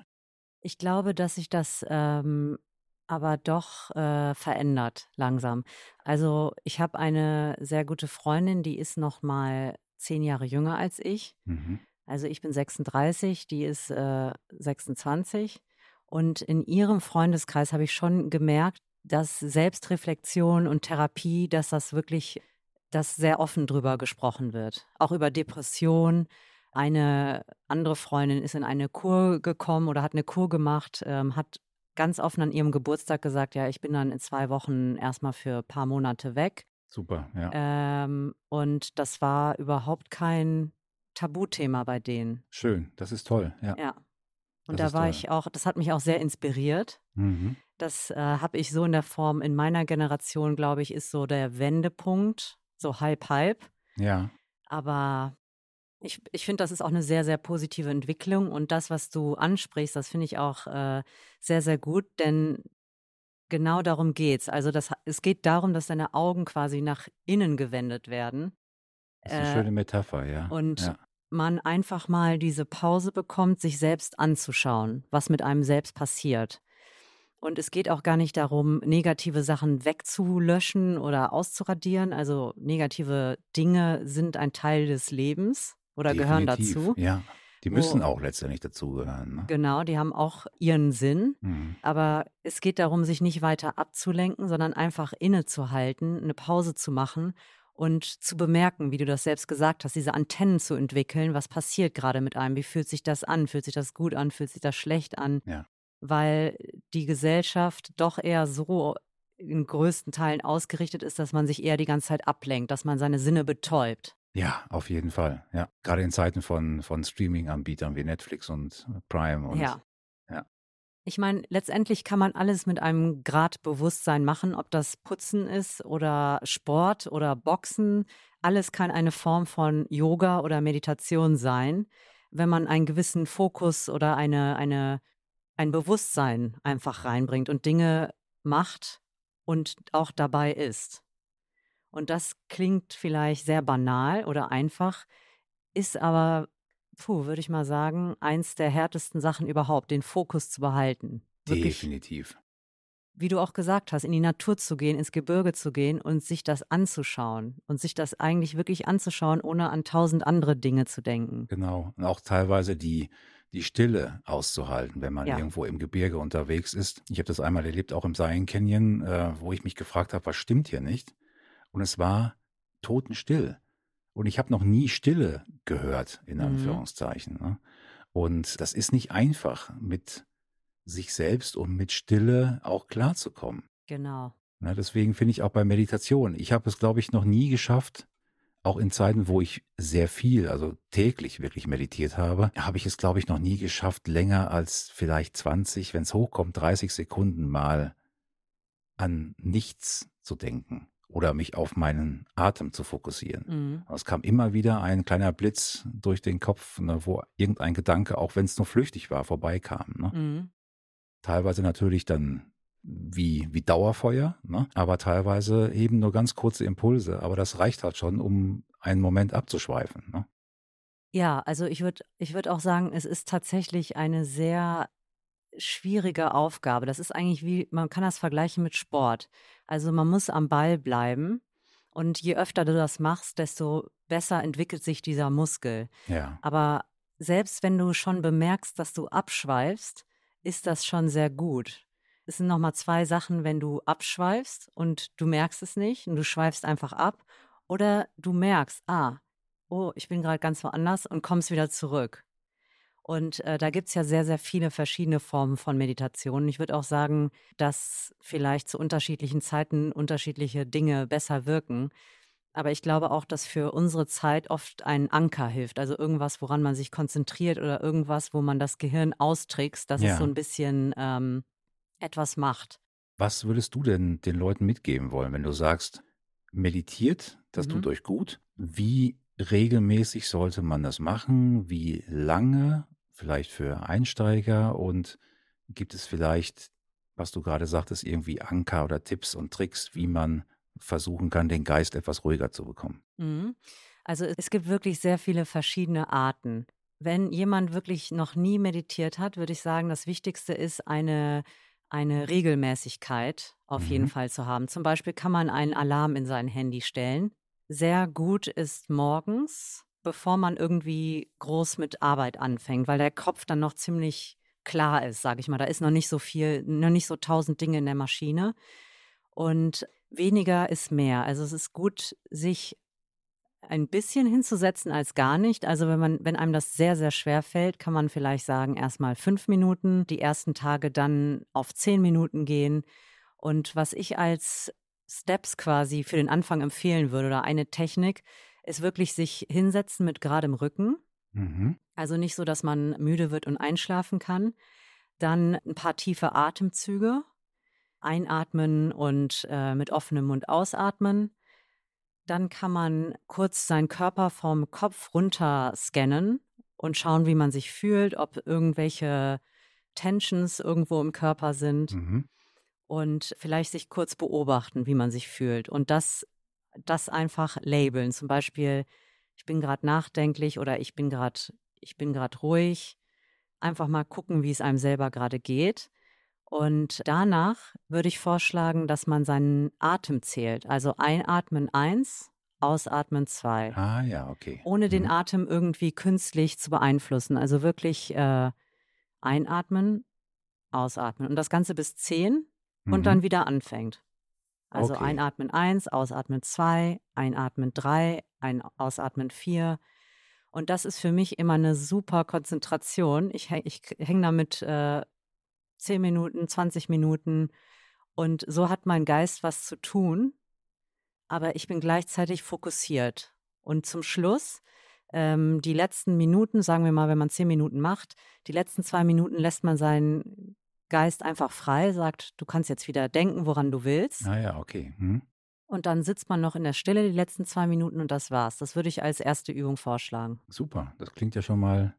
ich glaube, dass sich das ähm, aber doch äh, verändert langsam. Also ich habe eine sehr gute Freundin, die ist noch mal zehn Jahre jünger als ich. Mhm. Also ich bin 36, die ist äh, 26. Und in ihrem Freundeskreis habe ich schon gemerkt, dass Selbstreflexion und Therapie, dass das wirklich, dass sehr offen drüber gesprochen wird. Auch über Depression. Eine andere Freundin ist in eine Kur gekommen oder hat eine Kur gemacht, ähm, hat ganz offen an ihrem Geburtstag gesagt, ja, ich bin dann in zwei Wochen erstmal für ein paar Monate weg. Super, ja. Ähm, und das war überhaupt kein Tabuthema bei denen. Schön, das ist toll, ja. Ja. Und Das da war toll. ich auch, das hat mich auch sehr inspiriert. Mhm. Das äh, habe ich so in der Form in meiner Generation, glaube ich, ist so der Wendepunkt, so halb halb. Ja, Aber ich, ich finde, das ist auch eine sehr, sehr positive Entwicklung. Und das, was du ansprichst, das finde ich auch äh, sehr, sehr gut, denn genau darum geht's. Also das, es geht darum, dass deine Augen quasi nach innen gewendet werden. das ist eine Äh, schöne Metapher, ja. und ja. Man einfach mal diese Pause bekommt, sich selbst anzuschauen, was mit einem selbst passiert. Und es geht auch gar nicht darum, negative Sachen wegzulöschen oder auszuradieren. Also negative Dinge sind ein Teil des Lebens oder gehören Definitiv, dazu. Ja, die Wo- müssen auch letztendlich dazugehören. Ne? Genau, die haben auch ihren Sinn. Mhm. Aber es geht darum, sich nicht weiter abzulenken, sondern einfach innezuhalten, eine Pause zu machen und zu bemerken, wie du das selbst gesagt hast, diese Antennen zu entwickeln. Was passiert gerade mit einem? Wie fühlt sich das an? Fühlt sich das gut an? Fühlt sich das schlecht an? Ja. Weil die Gesellschaft doch eher so in größten Teilen ausgerichtet ist, dass man sich eher die ganze Zeit ablenkt, dass man seine Sinne betäubt. Ja, auf jeden Fall. Ja, gerade in Zeiten von, von Streaming-Anbietern wie Netflix und Prime und ja. Ich meine, letztendlich kann man alles mit einem Grad Bewusstsein machen, ob das Putzen ist oder Sport oder Boxen. Alles kann eine Form von Yoga oder Meditation sein, wenn man einen gewissen Fokus oder eine, eine, ein Bewusstsein einfach reinbringt und Dinge macht und auch dabei ist. Und das klingt vielleicht sehr banal oder einfach, ist aber, puh, würde ich mal sagen, eins der härtesten Sachen überhaupt, den Fokus zu behalten. Wirklich, definitiv. wie du auch gesagt hast, in die Natur zu gehen, ins Gebirge zu gehen und sich das anzuschauen und sich das eigentlich wirklich anzuschauen, ohne an tausend andere Dinge zu denken. Genau. Und auch teilweise die, die Stille auszuhalten, wenn man Ja. irgendwo im Gebirge unterwegs ist. Ich habe das einmal erlebt, auch im Zion Canyon, äh, wo ich mich gefragt habe, was stimmt hier nicht? Und es war totenstill. Und ich habe noch nie Stille gehört, in Mhm. Anführungszeichen. Ne? Und das ist nicht einfach, mit sich selbst und mit Stille auch klarzukommen. Genau. Ne? Deswegen finde ich auch bei Meditation, ich habe es, glaube ich, noch nie geschafft, auch in Zeiten, wo ich sehr viel, also täglich wirklich meditiert habe, habe ich es, glaube ich, noch nie geschafft, länger als vielleicht 20, wenn es hochkommt, 30 Sekunden mal an nichts zu denken oder mich auf meinen Atem zu fokussieren. Mhm. Es kam immer wieder ein kleiner Blitz durch den Kopf, ne, wo irgendein Gedanke, auch wenn es nur flüchtig war, vorbeikam. Ne? Mhm. Teilweise natürlich dann wie, wie Dauerfeuer, ne? aber teilweise eben nur ganz kurze Impulse. Aber das reicht halt schon, um einen Moment abzuschweifen. Ne? Ja, also ich würde ich würd auch sagen, es ist tatsächlich eine sehr schwierige Aufgabe. Das ist eigentlich wie, man kann das vergleichen mit Sport. Also man muss am Ball bleiben und je öfter du das machst, desto besser entwickelt sich dieser Muskel. Ja. Aber selbst wenn du schon bemerkst, dass du abschweifst, ist das schon sehr gut. Es sind nochmal zwei Sachen, wenn du abschweifst und du merkst es nicht und du schweifst einfach ab oder du merkst, ah, oh, ich bin gerade ganz woanders und kommst wieder zurück. Und äh, da gibt es ja sehr, sehr viele verschiedene Formen von Meditation. Ich würde auch sagen, dass vielleicht zu unterschiedlichen Zeiten unterschiedliche Dinge besser wirken. Aber ich glaube auch, dass für unsere Zeit oft ein Anker hilft. Also irgendwas, woran man sich konzentriert oder irgendwas, wo man das Gehirn austrickst, dass Ja. es so ein bisschen ähm, etwas macht. Was würdest du denn den Leuten mitgeben wollen, wenn du sagst, meditiert, das Mhm. tut euch gut? Wie regelmäßig sollte man das machen? Wie lange? Vielleicht für Einsteiger? Und gibt es vielleicht, was du gerade sagtest, irgendwie Anker oder Tipps und Tricks, wie man versuchen kann, den Geist etwas ruhiger zu bekommen? Mhm. Also es gibt wirklich sehr viele verschiedene Arten. Wenn jemand wirklich noch nie meditiert hat, würde ich sagen, das Wichtigste ist eine, eine Regelmäßigkeit auf jeden Mhm. Fall zu haben. Zum Beispiel kann man einen Alarm in sein Handy stellen. Sehr gut ist morgens, bevor man irgendwie groß mit Arbeit anfängt, weil der Kopf dann noch ziemlich klar ist, sage ich mal. Da ist noch nicht so viel, noch nicht so tausend Dinge in der Maschine. Und weniger ist mehr. Also es ist gut, sich ein bisschen hinzusetzen als gar nicht. Also wenn man, wenn einem das sehr, sehr schwer fällt, kann man vielleicht sagen, erstmal fünf Minuten, die ersten Tage dann auf zehn Minuten gehen. Und was ich als Steps quasi für den Anfang empfehlen würde oder eine Technik, ist wirklich sich hinsetzen mit geradem Rücken. Mhm. Also nicht so, dass man müde wird und einschlafen kann. Dann ein paar tiefe Atemzüge. Einatmen und äh, mit offenem Mund ausatmen. Dann kann man kurz seinen Körper vom Kopf runter scannen und schauen, wie man sich fühlt, ob irgendwelche Tensions irgendwo im Körper sind Mhm. und vielleicht sich kurz beobachten, wie man sich fühlt und das, das einfach labeln. Zum Beispiel, ich bin gerade nachdenklich oder ich bin gerade, ich bin gerade ruhig. Einfach mal gucken, wie es einem selber gerade geht. Und danach würde ich vorschlagen, dass man seinen Atem zählt. Also einatmen eins, ausatmen zwei Ah ja, okay. ohne den Mhm. Atem irgendwie künstlich zu beeinflussen. Also wirklich äh, einatmen, ausatmen und das Ganze bis zehn und Mhm. dann wieder anfängt. Also Okay. einatmen eins, ausatmen zwei, einatmen drei, ein ausatmen vier. Und das ist für mich immer eine super Konzentration. Ich, häng- ich hänge damit äh, 10 Minuten, 20 Minuten und so hat mein Geist was zu tun, aber ich bin gleichzeitig fokussiert. Und zum Schluss, ähm, die letzten Minuten, sagen wir mal, wenn man 10 Minuten macht, die letzten zwei Minuten lässt man seinen Geist einfach frei, sagt, du kannst jetzt wieder denken, woran du willst. Ah ja, okay. Mhm. Und dann sitzt man noch in der Stille die letzten zwei Minuten und das war's. Das würde ich als erste Übung vorschlagen. Super, das klingt ja schon mal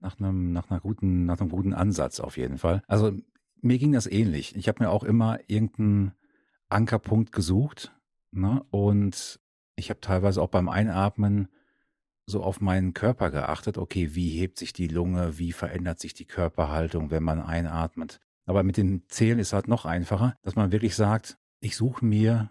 nach einem, nach einer guten, nach einem guten Ansatz auf jeden Fall. Also mir ging das ähnlich. Ich habe mir auch immer irgendeinen Ankerpunkt gesucht, ne? Und ich habe teilweise auch beim Einatmen so auf meinen Körper geachtet. Okay, wie hebt sich die Lunge? Wie verändert sich die Körperhaltung, wenn man einatmet? Aber mit dem Zählen ist halt noch einfacher, dass man wirklich sagt, ich suche mir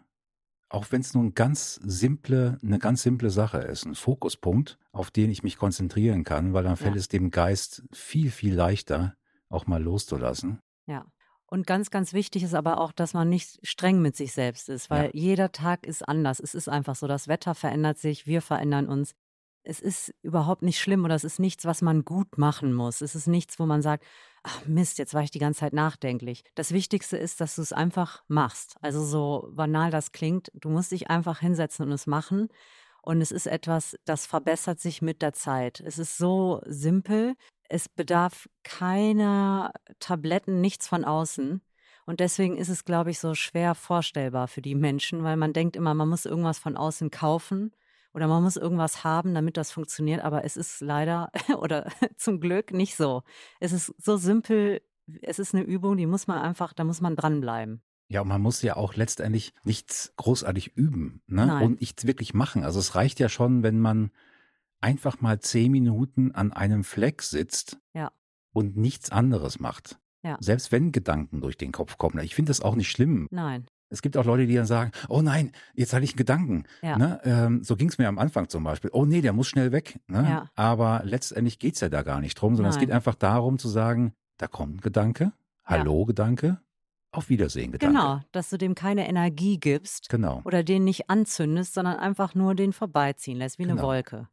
auch wenn es nur ein ganz simple, eine ganz simple Sache ist, ein Fokuspunkt, auf den ich mich konzentrieren kann, weil dann fällt Ja. es dem Geist viel, viel leichter, auch mal loszulassen. Ja. Und ganz, ganz wichtig ist aber auch, dass man nicht streng mit sich selbst ist, weil Ja. jeder Tag ist anders. Es ist einfach so, das Wetter verändert sich, wir verändern uns. Es ist überhaupt nicht schlimm oder es ist nichts, was man gut machen muss. Es ist nichts, wo man sagt, ach Mist, jetzt war ich die ganze Zeit nachdenklich. Das Wichtigste ist, dass du es einfach machst. Also so banal das klingt, du musst dich einfach hinsetzen und es machen. Und es ist etwas, das verbessert sich mit der Zeit. Es ist so simpel. Es bedarf keiner Tabletten, nichts von außen. Und deswegen ist es, glaube ich, so schwer vorstellbar für die Menschen, weil man denkt immer, man muss irgendwas von außen kaufen oder man muss irgendwas haben, damit das funktioniert. Aber es ist leider oder zum Glück nicht so. Es ist so simpel. Es ist eine Übung, die muss man einfach, da muss man dranbleiben. Ja, und man muss ja auch letztendlich nichts großartig üben ne? Nein. und nichts wirklich machen. Also es reicht ja schon, wenn man einfach mal zehn Minuten an einem Fleck sitzt Ja. und nichts anderes macht. Ja. Selbst wenn Gedanken durch den Kopf kommen. Ich finde das auch nicht schlimm. Nein. Es gibt auch Leute, die dann sagen, oh nein, jetzt hatte ich einen Gedanken. Ja. Ne? Ähm, so ging es mir am Anfang zum Beispiel. Oh nee, der muss schnell weg. Ne? Ja. Aber letztendlich geht's ja da gar nicht drum, sondern es Nein. geht einfach darum zu sagen, da kommt ein Gedanke, hallo Gedanke, auf Wiedersehen Gedanke. Genau, dass du dem keine Energie gibst Genau, oder den nicht anzündest, sondern einfach nur den vorbeiziehen lässt, wie eine Genau. Wolke.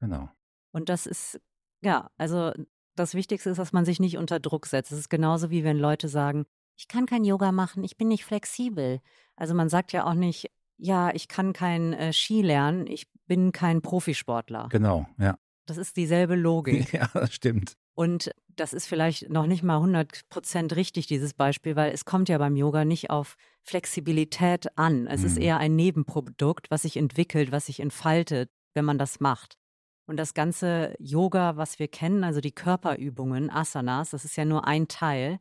genau. Und das ist, ja, also das Wichtigste ist, dass man sich nicht unter Druck setzt. Es ist genauso wie wenn Leute sagen, ich kann kein Yoga machen, ich bin nicht flexibel. Also man sagt ja auch nicht, ja, ich kann kein äh, Ski lernen, ich bin kein Profisportler. Genau, ja. Das ist dieselbe Logik. Ja, das stimmt. Und das ist vielleicht noch nicht mal 100 Prozent richtig, dieses Beispiel, weil es kommt ja beim Yoga nicht auf Flexibilität an. Es ist Mhm. eher ein Nebenprodukt, was sich entwickelt, was sich entfaltet, wenn man das macht. Und das ganze Yoga, was wir kennen, also die Körperübungen, Asanas, das ist ja nur ein Teil.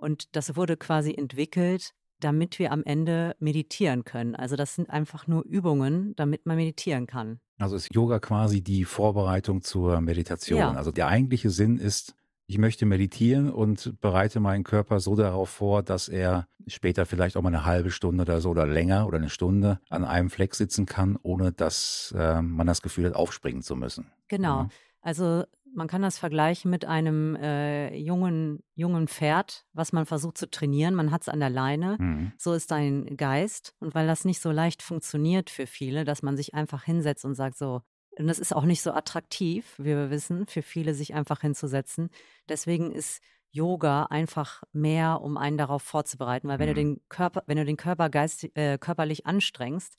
Und das wurde quasi entwickelt, damit wir am Ende meditieren können. Also das sind einfach nur Übungen, damit man meditieren kann. Also ist Yoga quasi die Vorbereitung zur Meditation. Ja. Also der eigentliche Sinn ist, ich möchte meditieren und bereite meinen Körper so darauf vor, dass er später vielleicht auch mal eine halbe Stunde oder so oder länger oder eine Stunde an einem Fleck sitzen kann, ohne dass äh, man das Gefühl hat, aufspringen zu müssen. Genau. Mhm. Also man kann das vergleichen mit einem äh, jungen, jungen Pferd, was man versucht zu trainieren. Man hat es an der Leine. Mhm. So ist dein Geist. Und weil das nicht so leicht funktioniert für viele, dass man sich einfach hinsetzt und sagt so, und das ist auch nicht so attraktiv, wie wir wissen, für viele sich einfach hinzusetzen. Deswegen ist Yoga einfach mehr, um einen darauf vorzubereiten, weil wenn du Mhm. den Körper, wenn du den Körper geist, äh, körperlich anstrengst,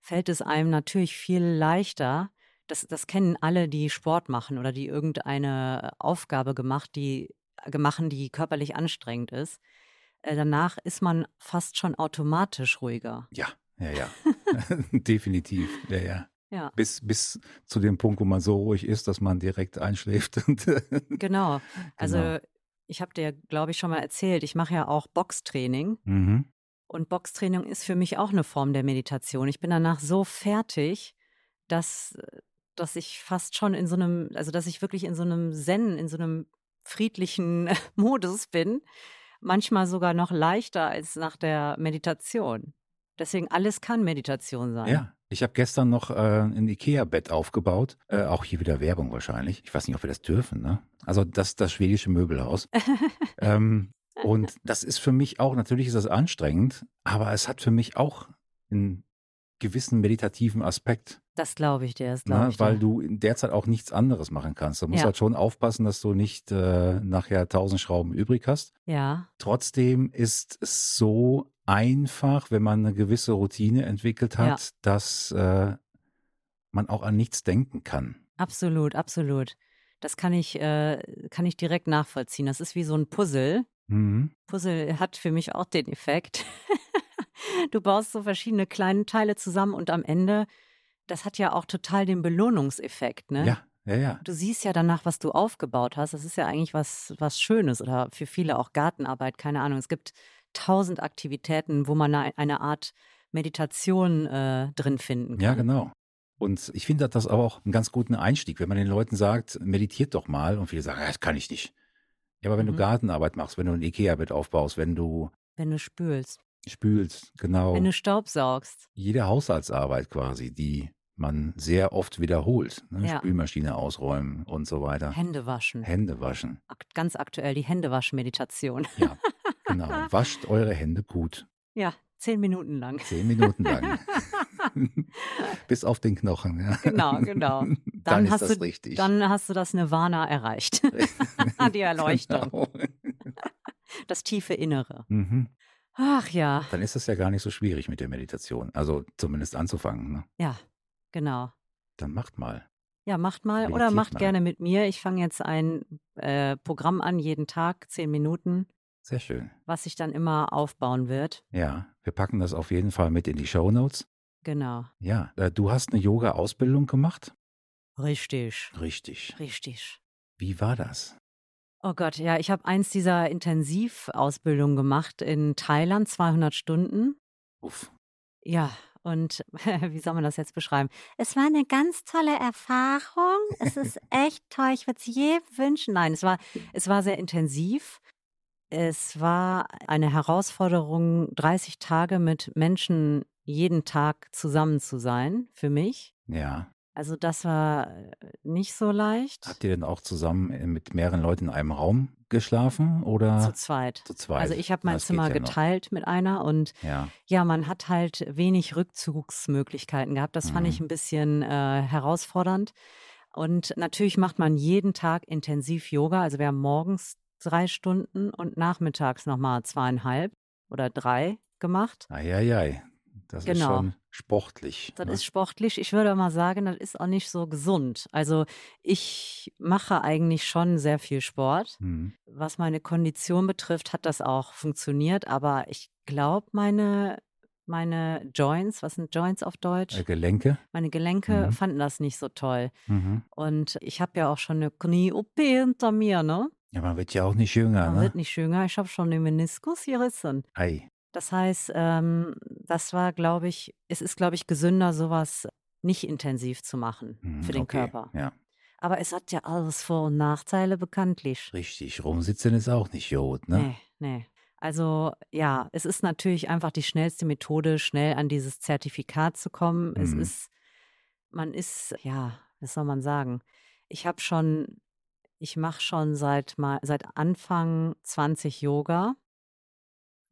fällt es einem natürlich viel leichter. Das, das kennen alle, die Sport machen oder die irgendeine Aufgabe gemacht, die machen, die körperlich anstrengend ist. Äh, danach ist man fast schon automatisch ruhiger. Ja, ja, ja. Definitiv. Ja, ja. Ja, Bis, bis zu dem Punkt, wo man so ruhig ist, dass man direkt einschläft. Genau. Also Genau. ich habe dir, glaube ich, schon mal erzählt, ich mache ja auch Boxtraining. mhm. Und Boxtraining ist für mich auch eine Form der Meditation. Ich bin danach so fertig, dass, dass ich fast schon in so einem, also dass ich wirklich in so einem Zen, in so einem friedlichen Modus bin. Manchmal sogar noch leichter als nach der Meditation. Deswegen alles kann Meditation sein. Ja, ich habe gestern noch äh, ein Ikea-Bett aufgebaut. Äh, auch hier wieder Werbung wahrscheinlich. Ich weiß nicht, ob wir das dürfen. Ne? Also das, das schwedische Möbelhaus. ähm, und das ist für mich auch, natürlich ist das anstrengend, aber es hat für mich auch einen gewissen meditativen Aspekt, Das glaube ich dir, das glaube ne? ich weil dir. du in der Zeit auch nichts anderes machen kannst. Du musst Ja. halt schon aufpassen, dass du nicht äh, nachher tausend Schrauben übrig hast. Ja, Trotzdem ist es so einfach, wenn man eine gewisse Routine entwickelt hat, Ja. dass äh, man auch an nichts denken kann. absolut, absolut. Das kann ich, äh, kann ich direkt nachvollziehen. Das ist wie so ein Puzzle. Mhm. Puzzle hat für mich auch den Effekt. du baust so verschiedene kleine Teile zusammen und am Ende, das hat ja auch total den Belohnungseffekt, ne? Ja, ja, ja. Du siehst ja danach, was du aufgebaut hast. Das ist ja eigentlich was, was Schönes oder für viele auch Gartenarbeit, keine Ahnung. Es gibt tausend Aktivitäten, wo man eine, Art Meditation äh, drin finden kann. Ja, genau. Und ich finde das aber auch einen ganz guten Einstieg, wenn man den Leuten sagt, meditiert doch mal und viele sagen, ja, das kann ich nicht. Ja, aber wenn Mhm. du Gartenarbeit machst, wenn du ein Ikea-Bett aufbaust, wenn du Wenn du spülst, spülst, genau, wenn du staubsaugst. jede Haushaltsarbeit quasi, die man sehr oft wiederholt. Ne? Ja. Spülmaschine ausräumen und so weiter. Hände waschen. Hände waschen. Ak- Ganz aktuell die Händewaschmeditation. Ja, genau. Wascht eure Hände gut. Ja, zehn Minuten lang. Zehn Minuten lang. Bis auf den Knochen. Ja. Genau, genau. Dann, Dann ist hast das du- richtig. Dann hast du das Nirvana erreicht. die Erleuchtung. Genau. Das tiefe Innere. Mhm. Ach ja, Dann ist es ja gar nicht so schwierig mit der Meditation. Also zumindest anzufangen. Ne? ja, genau. Dann macht mal. Ja, macht mal oder Meditiert macht mal. gerne mit mir. Ich fange jetzt ein äh, Programm an, jeden Tag, zehn Minuten, Sehr schön. was sich dann immer aufbauen wird. Ja, wir packen das auf jeden Fall mit in die Show Notes. Genau. Ja, äh, du hast eine Yoga-Ausbildung gemacht? Richtig, Richtig. richtig. Wie war das? Oh Gott, ja, ich habe eins dieser Intensivausbildungen gemacht in Thailand, 200 Stunden. Uff. Ja, und wie soll man das jetzt beschreiben? Es war eine ganz tolle Erfahrung. Es ist echt toll. Ich würde es jedem wünschen. Nein, es war, es war sehr intensiv. Es war eine Herausforderung, 30 Tage mit Menschen jeden Tag zusammen zu sein, für mich. Ja. Also das war äh, nicht so leicht. Habt ihr denn auch zusammen äh, mit mehreren Leuten in einem Raum geschlafen oder Zu zweit. zu zweit? Also ich habe mein Das Zimmer ja noch. geteilt mit einer und Ja, Ja, man hat halt wenig Rückzugsmöglichkeiten gehabt. Das fand ich Mhm. ein bisschen äh, herausfordernd. Und natürlich macht man jeden Tag intensiv Yoga. Also wir haben morgens drei Stunden und nachmittags nochmal zweieinhalb oder drei gemacht. eieiei. Das ist Genau. schon sportlich. Das ne? ist sportlich. Ich würde mal sagen, das ist auch nicht so gesund. Also ich mache eigentlich schon sehr viel Sport. Mhm. Was meine Kondition betrifft, hat das auch funktioniert. Aber ich glaube, meine, meine Joints, was sind Joints auf Deutsch? Äh, Gelenke? Meine Gelenke Mhm. fanden das nicht so toll. Mhm. Und ich habe ja auch schon eine Knie-OP hinter mir, ne? Ja, man wird ja auch nicht jünger, Man ne? wird nicht jünger. Ich habe schon den Meniskus gerissen. Ei. Das heißt, ähm, das war, glaube ich, es ist, glaube ich, gesünder, sowas nicht intensiv zu machen Mhm, für den okay. Körper. Ja, Aber es hat ja alles Vor- und Nachteile bekanntlich. richtig. Rumsitzen ist auch nicht Jod, ne? Nee, nee. Also ja, es ist natürlich einfach die schnellste Methode, schnell an dieses Zertifikat zu kommen. Es Mhm. ist, man ist, ja, was soll man sagen? Ich habe schon, ich mache schon seit mal seit Anfang 20 Yoga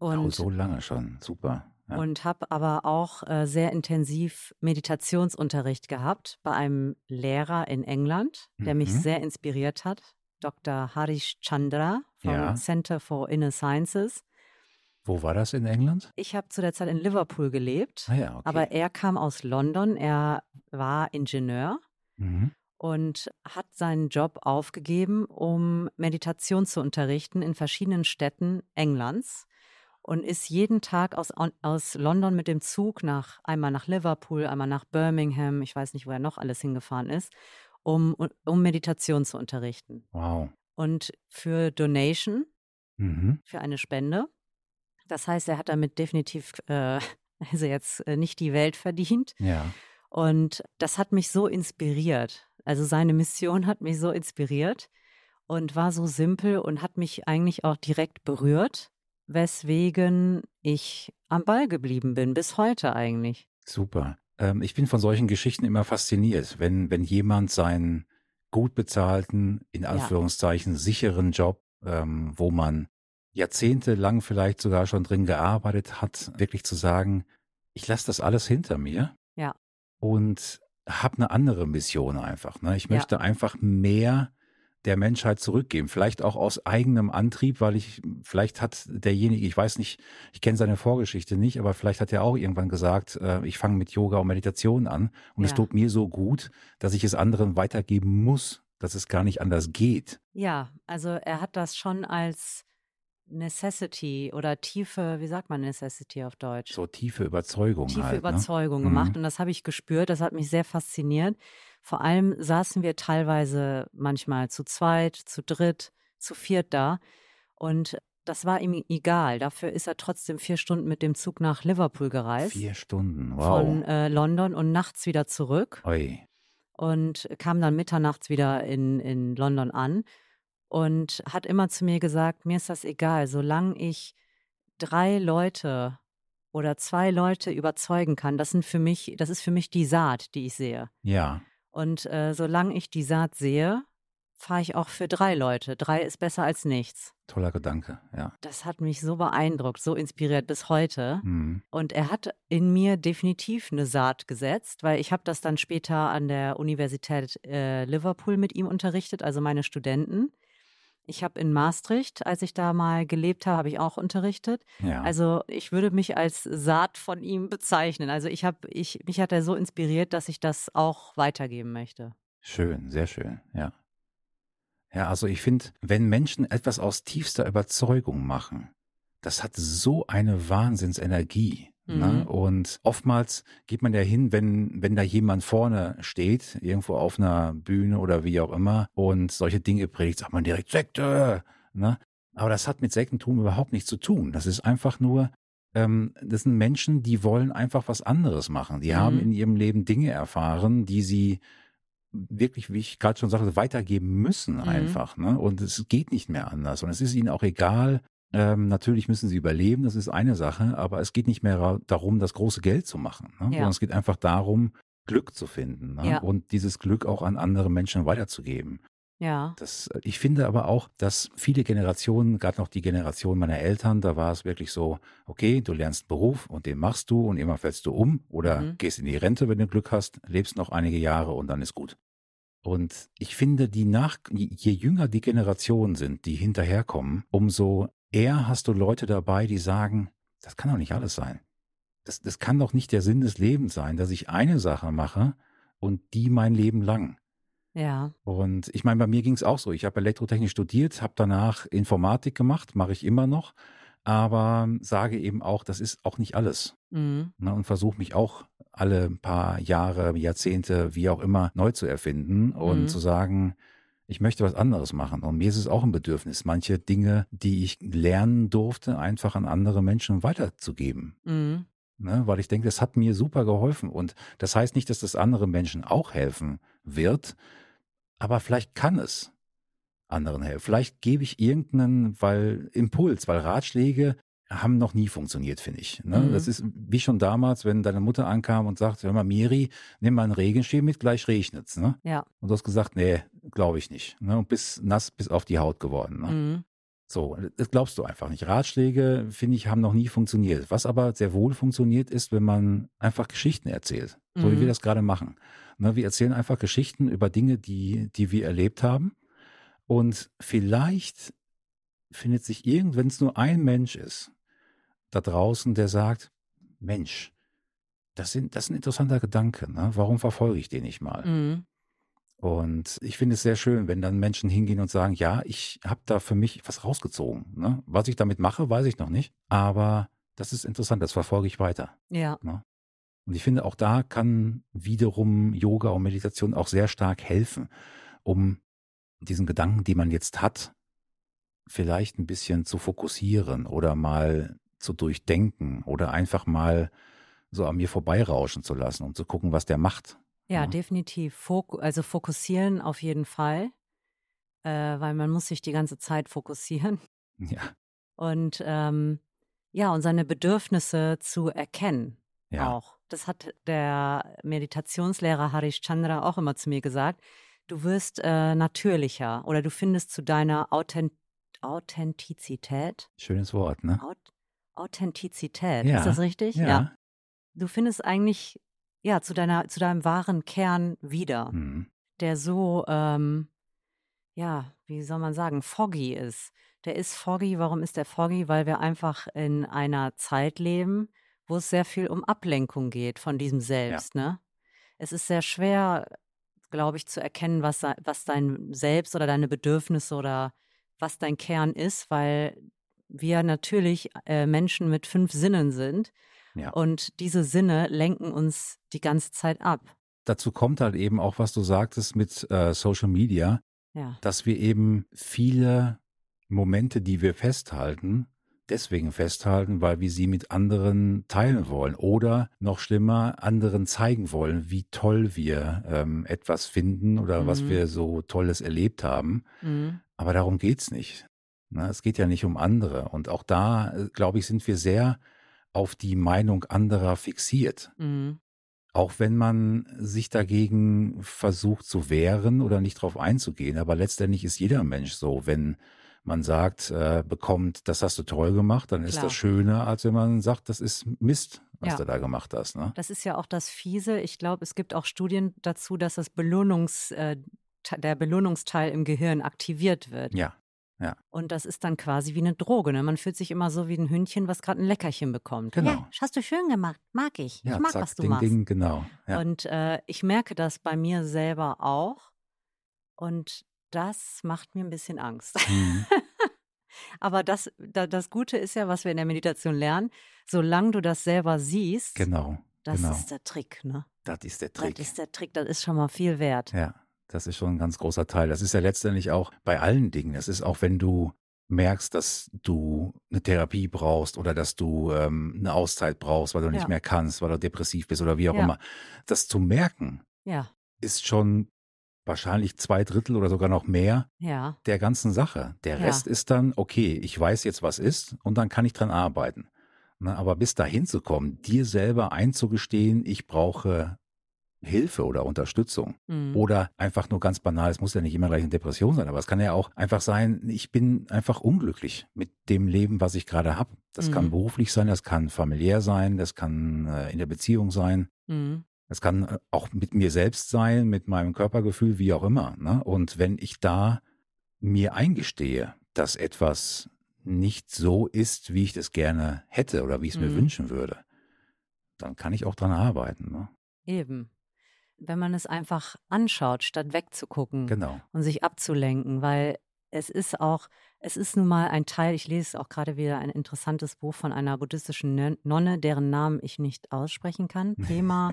Oh, und so lange schon. Super. Ja. und habe aber auch äh, sehr intensiv Meditationsunterricht gehabt bei einem Lehrer in England, der mich Mhm. sehr inspiriert hat, Dr. Harish Chandra vom Ja. Center for Inner Sciences. Wo war das in England? Ich habe zu der Zeit in Liverpool gelebt, Ah ja, okay. aber er kam aus London. Er war Ingenieur mhm. und hat seinen Job aufgegeben, um Meditation zu unterrichten in verschiedenen Städten Englands und ist jeden Tag aus, aus London mit dem Zug nach einmal nach Liverpool, einmal nach Birmingham, ich weiß nicht, wo er noch alles hingefahren ist, um, um Meditation zu unterrichten. Wow. Und für Donation, Mhm. für eine Spende. Das heißt, er hat damit definitiv, äh, also jetzt äh, nicht die Welt verdient. Ja. Und das hat mich so inspiriert. Also seine Mission hat mich so inspiriert und war so simpel und hat mich eigentlich auch direkt berührt, weswegen ich am Ball geblieben bin, bis heute eigentlich. Super. Ähm, ich bin von solchen Geschichten immer fasziniert, wenn, wenn jemand seinen gut bezahlten, in Anführungszeichen sicheren Job, ähm, wo man jahrzehntelang vielleicht sogar schon drin gearbeitet hat, wirklich zu sagen, ich lasse das alles hinter mir. Ja. Und habe eine andere Mission einfach. Ne? Ich Ja. möchte einfach mehr der Menschheit zurückgeben. Vielleicht auch aus eigenem Antrieb, weil ich, vielleicht hat derjenige, ich weiß nicht, ich kenne seine Vorgeschichte nicht, aber vielleicht hat er auch irgendwann gesagt, äh, ich fange mit Yoga und Meditation an und es Ja. tut mir so gut, dass ich es anderen weitergeben muss, dass es gar nicht anders geht. Ja, also er hat das schon als Necessity oder tiefe, wie sagt man Necessity auf Deutsch? So tiefe Überzeugung tiefe halt. Überzeugung Ne? gemacht Mhm. und das habe ich gespürt, das hat mich sehr fasziniert. Vor allem saßen wir teilweise manchmal zu zweit, zu dritt, zu viert da und das war ihm egal. Dafür ist er trotzdem vier Stunden mit dem Zug nach Liverpool gereist, Vier Stunden, wow. von äh, London und nachts wieder zurück Oi. und kam dann mitternachts wieder in, in London an und hat immer zu mir gesagt, mir ist das egal, solange ich drei Leute oder zwei Leute überzeugen kann, das sind für mich, das ist für mich die Saat, die ich sehe. Ja. Und äh, solange ich die Saat sehe, fahre ich auch für drei Leute. Drei ist besser als nichts. Toller Gedanke, ja. Das hat mich so beeindruckt, so inspiriert bis heute. Mhm. Und er hat in mir definitiv eine Saat gesetzt, weil ich habe das dann später an der Universität äh, Liverpool mit ihm unterrichtet, also meine Studenten. Ich habe in Maastricht, als ich da mal gelebt habe, habe ich auch unterrichtet. Ja. Also ich würde mich als Saat von ihm bezeichnen. Also ich habe, ich, mich hat er so inspiriert, dass ich das auch weitergeben möchte. Schön, sehr schön, ja. Ja, also ich finde, wenn Menschen etwas aus tiefster Überzeugung machen, das hat so eine Wahnsinnsenergie. Ne? Mhm. Und oftmals geht man ja hin, wenn, wenn da jemand vorne steht, irgendwo auf einer Bühne oder wie auch immer, und solche Dinge predigt, sagt man direkt Sekte. Ne? Aber das hat mit Sektentum überhaupt nichts zu tun. Das ist einfach nur, ähm, das sind Menschen, die wollen einfach was anderes machen. Die haben Mhm. in ihrem Leben Dinge erfahren, die sie wirklich, wie ich gerade schon sagte, weitergeben müssen Mhm. einfach. Ne? Und es geht nicht mehr anders. Und es ist ihnen auch egal. Ähm, natürlich müssen sie überleben, das ist eine Sache, aber es geht nicht mehr darum, das große Geld zu machen, ne? Ja. sondern es geht einfach darum, Glück zu finden ne? Ja. und dieses Glück auch an andere Menschen weiterzugeben. Ja. Das, ich finde aber auch, dass viele Generationen, gerade noch die Generation meiner Eltern, da war es wirklich so, okay, du lernst einen Beruf und den machst du und immer fällst du um oder Mhm. gehst in die Rente, wenn du Glück hast, lebst noch einige Jahre und dann ist gut. Und ich finde, die nach, je jünger die Generationen sind, die hinterherkommen, umso eher hast du Leute dabei, die sagen, das kann doch nicht alles sein. Das, das kann doch nicht der Sinn des Lebens sein, dass ich eine Sache mache und die mein Leben lang. Ja. Und ich meine, bei mir ging es auch so. Ich habe Elektrotechnik studiert, habe danach Informatik gemacht, mache ich immer noch, aber sage eben auch, das ist auch nicht alles. Mhm. Ne, und versuche mich auch alle paar Jahre, Jahrzehnte, wie auch immer, neu zu erfinden und Mhm. zu sagen, ich möchte was anderes machen. Und mir ist es auch ein Bedürfnis, manche Dinge, die ich lernen durfte, einfach an andere Menschen weiterzugeben. Mhm. Ne, weil ich denke, das hat mir super geholfen. Und das heißt nicht, dass das anderen Menschen auch helfen wird, aber vielleicht kann es anderen helfen. Vielleicht gebe ich irgendeinen weil, Impuls, weil Ratschläge haben noch nie funktioniert, finde ich. Ne? Mhm. Das ist wie schon damals, wenn deine Mutter ankam und sagt, hör mal, Miri, nimm mal einen Regenschirm mit, gleich regnet's. Ne? Ja. Und du hast gesagt, nee, glaube ich nicht. Ne? Und bist nass bis auf die Haut geworden. Ne? Mhm. So, das glaubst du einfach nicht. Ratschläge, finde ich, haben noch nie funktioniert. Was aber sehr wohl funktioniert, ist, wenn man einfach Geschichten erzählt. So wie Mhm. wir das gerade machen. Ne, wir erzählen einfach Geschichten über Dinge, die, die wir erlebt haben. Und vielleicht findet sich irgend, wenn es nur ein Mensch ist, da draußen, der sagt, Mensch, das, sind, das ist ein interessanter Gedanke. Ne? Warum verfolge ich den nicht mal? Mhm. Und ich finde es sehr schön, wenn dann Menschen hingehen und sagen, ja, ich habe da für mich was rausgezogen. Ne? Was ich damit mache, weiß ich noch nicht. Aber das ist interessant, das verfolge ich weiter. Ja. Und ich finde, auch da kann wiederum Yoga und Meditation auch sehr stark helfen, um diesen Gedanken, die man jetzt hat, vielleicht ein bisschen zu fokussieren oder mal zu durchdenken oder einfach mal so an mir vorbeirauschen zu lassen und zu gucken, was der macht. Ja, Ja. definitiv. Fok also fokussieren auf jeden Fall, äh, weil man muss sich die ganze Zeit fokussieren Ja, und ähm, ja, und seine Bedürfnisse zu erkennen ja, auch. Das hat der Meditationslehrer Harish Chandra auch immer zu mir gesagt. Du wirst äh, natürlicher oder du findest zu deiner Authent Authentizität. schönes Wort, ne? Aut Authentizität, Ja, ist das richtig? Ja. Du findest eigentlich ja zu deiner zu deinem wahren Kern wieder. Mhm. der so, ähm, ja, wie soll man sagen, foggy ist. Der ist foggy. Warum ist der foggy? Weil wir einfach in einer Zeit leben, wo es sehr viel um Ablenkung geht von diesem Selbst. Ne? Es ist sehr schwer, glaube ich, zu erkennen, was, was dein Selbst oder deine Bedürfnisse oder was dein Kern ist, weil wir natürlich äh, Menschen mit fünf Sinnen sind Ja. und diese Sinne lenken uns die ganze Zeit ab. Dazu kommt halt eben auch, was du sagtest mit äh, Social Media, Ja. dass wir eben viele Momente, die wir festhalten, deswegen festhalten, weil wir sie mit anderen teilen wollen oder noch schlimmer, anderen zeigen wollen, wie toll wir ähm, etwas finden oder was Mhm. wir so Tolles erlebt haben. Mhm. Aber darum geht's nicht. Ne, es geht ja nicht um andere. Und auch da, äh, glaube ich, sind wir sehr auf die Meinung anderer fixiert. Mhm. Auch wenn man sich dagegen versucht zu wehren oder nicht drauf einzugehen. Aber letztendlich ist jeder Mensch so. Wenn man sagt, äh, bekommt, das hast du toll gemacht, dann ist Klar. das schöner, als wenn man sagt, das ist Mist, was Ja. du da gemacht hast. Ne? Das ist ja auch das Fiese. Ich glaube, es gibt auch Studien dazu, dass das Belohnungs, äh, der Belohnungsteil im Gehirn aktiviert wird. Ja, Und das ist dann quasi wie eine Droge. Ne? Man fühlt sich immer so wie ein Hündchen, was gerade ein Leckerchen bekommt. Genau. Ja, das hast du schön gemacht. Mag ich. ja, ich mag, zack, was du ding, machst. ding, genau. Ja. Und äh, ich merke das bei mir selber auch. Und das macht mir ein bisschen Angst. Mhm. Aber das, da, das Gute ist ja, was wir in der Meditation lernen, solange du das selber siehst, Genau, das genau. ist der Trick. Ne? Das ist der Trick. Das ist der Trick, das ist schon mal viel wert. Ja, das ist schon ein ganz großer Teil. Das ist ja letztendlich auch bei allen Dingen. Das ist auch, wenn du merkst, dass du eine Therapie brauchst oder dass du ähm, eine Auszeit brauchst, weil du nicht Ja. mehr kannst, weil du depressiv bist oder wie auch Ja. immer. Das zu merken Ja, ist schon wahrscheinlich zwei Drittel oder sogar noch mehr ja, der ganzen Sache. Der. Rest ist dann, okay, ich weiß jetzt, was ist und dann kann ich dran arbeiten. Ne, aber bis dahin zu kommen, dir selber einzugestehen, ich brauche Hilfe oder Unterstützung. mhm. Oder einfach nur ganz banal, es muss ja nicht immer gleich eine Depression sein, aber es kann ja auch einfach sein, ich bin einfach unglücklich mit dem Leben, was ich gerade habe. Das kann Mhm. beruflich sein, das kann familiär sein, das kann äh, in der Beziehung sein. Mhm. Das kann äh, auch mit mir selbst sein, mit meinem Körpergefühl, wie auch immer. Ne? Und wenn ich da mir eingestehe, dass etwas nicht so ist, wie ich das gerne hätte oder wie ich es mir Mhm. wünschen würde, dann kann ich auch dran arbeiten. Ne? eben. Wenn man es einfach anschaut, statt wegzugucken Genau. und sich abzulenken, weil es ist auch, es ist nun mal ein Teil, ich lese auch gerade wieder ein interessantes Buch von einer buddhistischen Nonne, deren Namen ich nicht aussprechen kann, Pema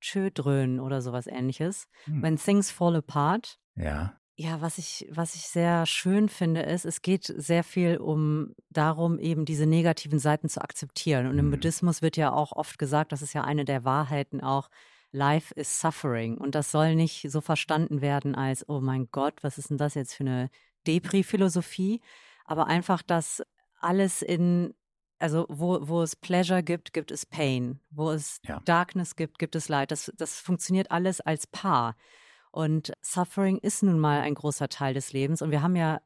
Chödrön oder sowas ähnliches. Hm. When Things Fall Apart. Ja, Ja, was ich, was ich sehr schön finde, ist, es geht sehr viel um darum, eben diese negativen Seiten zu akzeptieren. Und im Mhm. Buddhismus wird ja auch oft gesagt, das ist ja eine der Wahrheiten auch, Life is suffering. Und das soll nicht so verstanden werden als, oh mein Gott, was ist denn das jetzt für eine Depri-Philosophie? Aber einfach, dass alles in, also wo, wo es Pleasure gibt, gibt es Pain. Wo es Ja. Darkness gibt, gibt es Light. Das, das funktioniert alles als Paar. Und Suffering ist nun mal ein großer Teil des Lebens. Und wir haben ja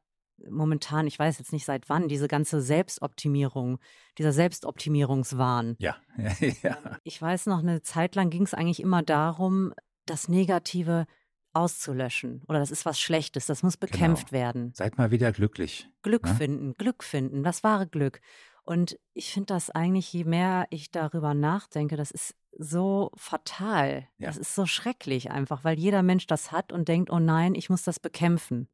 momentan, ich weiß jetzt nicht seit wann, diese ganze Selbstoptimierung, dieser Selbstoptimierungswahn. ja, ja. Ich weiß noch, eine Zeit lang ging es eigentlich immer darum, das Negative auszulöschen. Oder das ist was Schlechtes, das muss bekämpft werden. Seid mal wieder glücklich. Glück Ne? finden, Glück finden, das wahre Glück. Und ich finde das eigentlich, je mehr ich darüber nachdenke, das ist so fatal. Ja. Das ist so schrecklich einfach, weil jeder Mensch das hat und denkt, oh nein, ich muss das bekämpfen.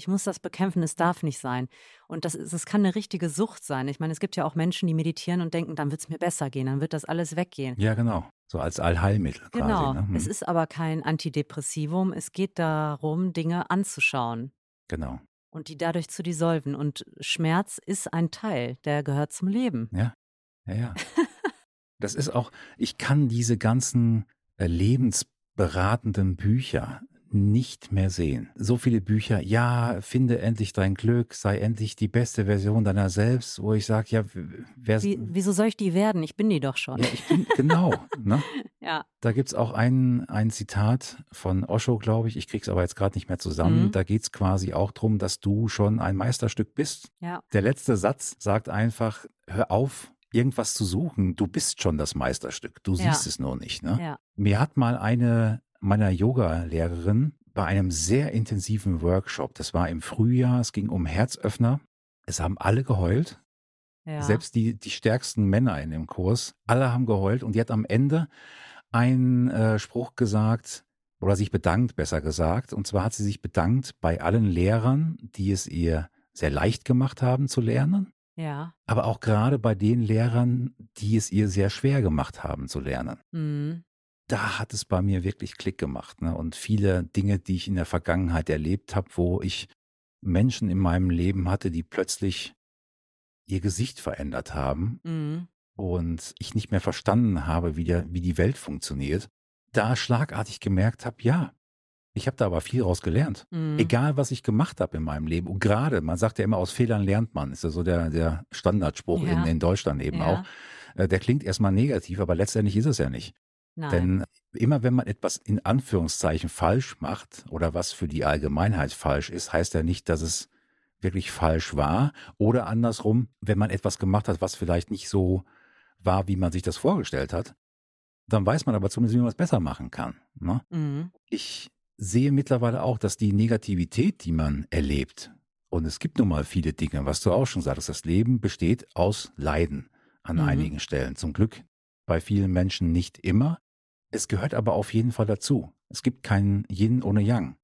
Ich muss das bekämpfen, es darf nicht sein. Und das, ist, das kann eine richtige Sucht sein. Ich meine, es gibt ja auch Menschen, die meditieren und denken, dann wird es mir besser gehen, dann wird das alles weggehen. Ja, genau. So als Allheilmittel Genau. quasi. Ne? Hm. Es ist aber kein Antidepressivum. Es geht darum, Dinge anzuschauen genau. und die dadurch zu dissolven. Und Schmerz ist ein Teil, der gehört zum Leben. Ja, ja, ja. das ist auch, ich kann diese ganzen äh, lebensberatenden Bücher nicht mehr sehen. So viele Bücher, ja, finde endlich dein Glück, sei endlich die beste Version deiner selbst, wo ich sage, ja, wer Wie, wieso soll ich die werden? Ich bin die doch schon. ja, ich bin, genau, ne? Ja. Da gibt's auch ein, ein Zitat von Osho, glaube ich. Ich krieg's aber jetzt gerade nicht mehr zusammen. Mhm. Da geht's quasi auch drum, dass du schon ein Meisterstück bist. Ja. Der letzte Satz sagt einfach, hör auf, irgendwas zu suchen. Du bist schon das Meisterstück. Du Ja. siehst es nur nicht. Ne? Ja. Mir hat mal eine meiner Yoga-Lehrerin bei einem sehr intensiven Workshop, das war im Frühjahr, es ging um Herzöffner. Es haben alle geheult. ja. Selbst die, die stärksten Männer in dem Kurs, alle haben geheult und die hat am Ende einen äh, Spruch gesagt oder sich bedankt, besser gesagt. Und zwar hat sie sich bedankt bei allen Lehrern, die es ihr sehr leicht gemacht haben zu lernen, Ja. aber auch gerade bei den Lehrern, die es ihr sehr schwer gemacht haben zu lernen. Mhm. Da hat es bei mir wirklich Klick gemacht. Ne? Und viele Dinge, die ich in der Vergangenheit erlebt habe, wo ich Menschen in meinem Leben hatte, die plötzlich ihr Gesicht verändert haben Mhm. und ich nicht mehr verstanden habe, wie, der, wie die Welt funktioniert, da schlagartig gemerkt habe, ja, ich habe da aber viel raus gelernt. Mhm. Egal, was ich gemacht habe in meinem Leben. Und gerade, man sagt ja immer, aus Fehlern lernt man, ist ja so der, der Standardspruch Ja. in, in Deutschland eben Ja. auch. äh, der klingt erstmal negativ, aber letztendlich ist es ja nicht. Nein. Denn immer wenn man etwas in Anführungszeichen falsch macht oder was für die Allgemeinheit falsch ist, heißt ja nicht, dass es wirklich falsch war. Oder andersrum, wenn man etwas gemacht hat, was vielleicht nicht so war, wie man sich das vorgestellt hat, dann weiß man aber zumindest, wie man es besser machen kann. Ne? Mhm. Ich sehe mittlerweile auch, dass die Negativität, die man erlebt, und es gibt nun mal viele Dinge, was du auch schon sagst, das Leben besteht aus Leiden an Mhm. einigen Stellen. Zum Glück bei vielen Menschen nicht immer. Es gehört aber auf jeden Fall dazu. Es gibt kein Yin ohne Yang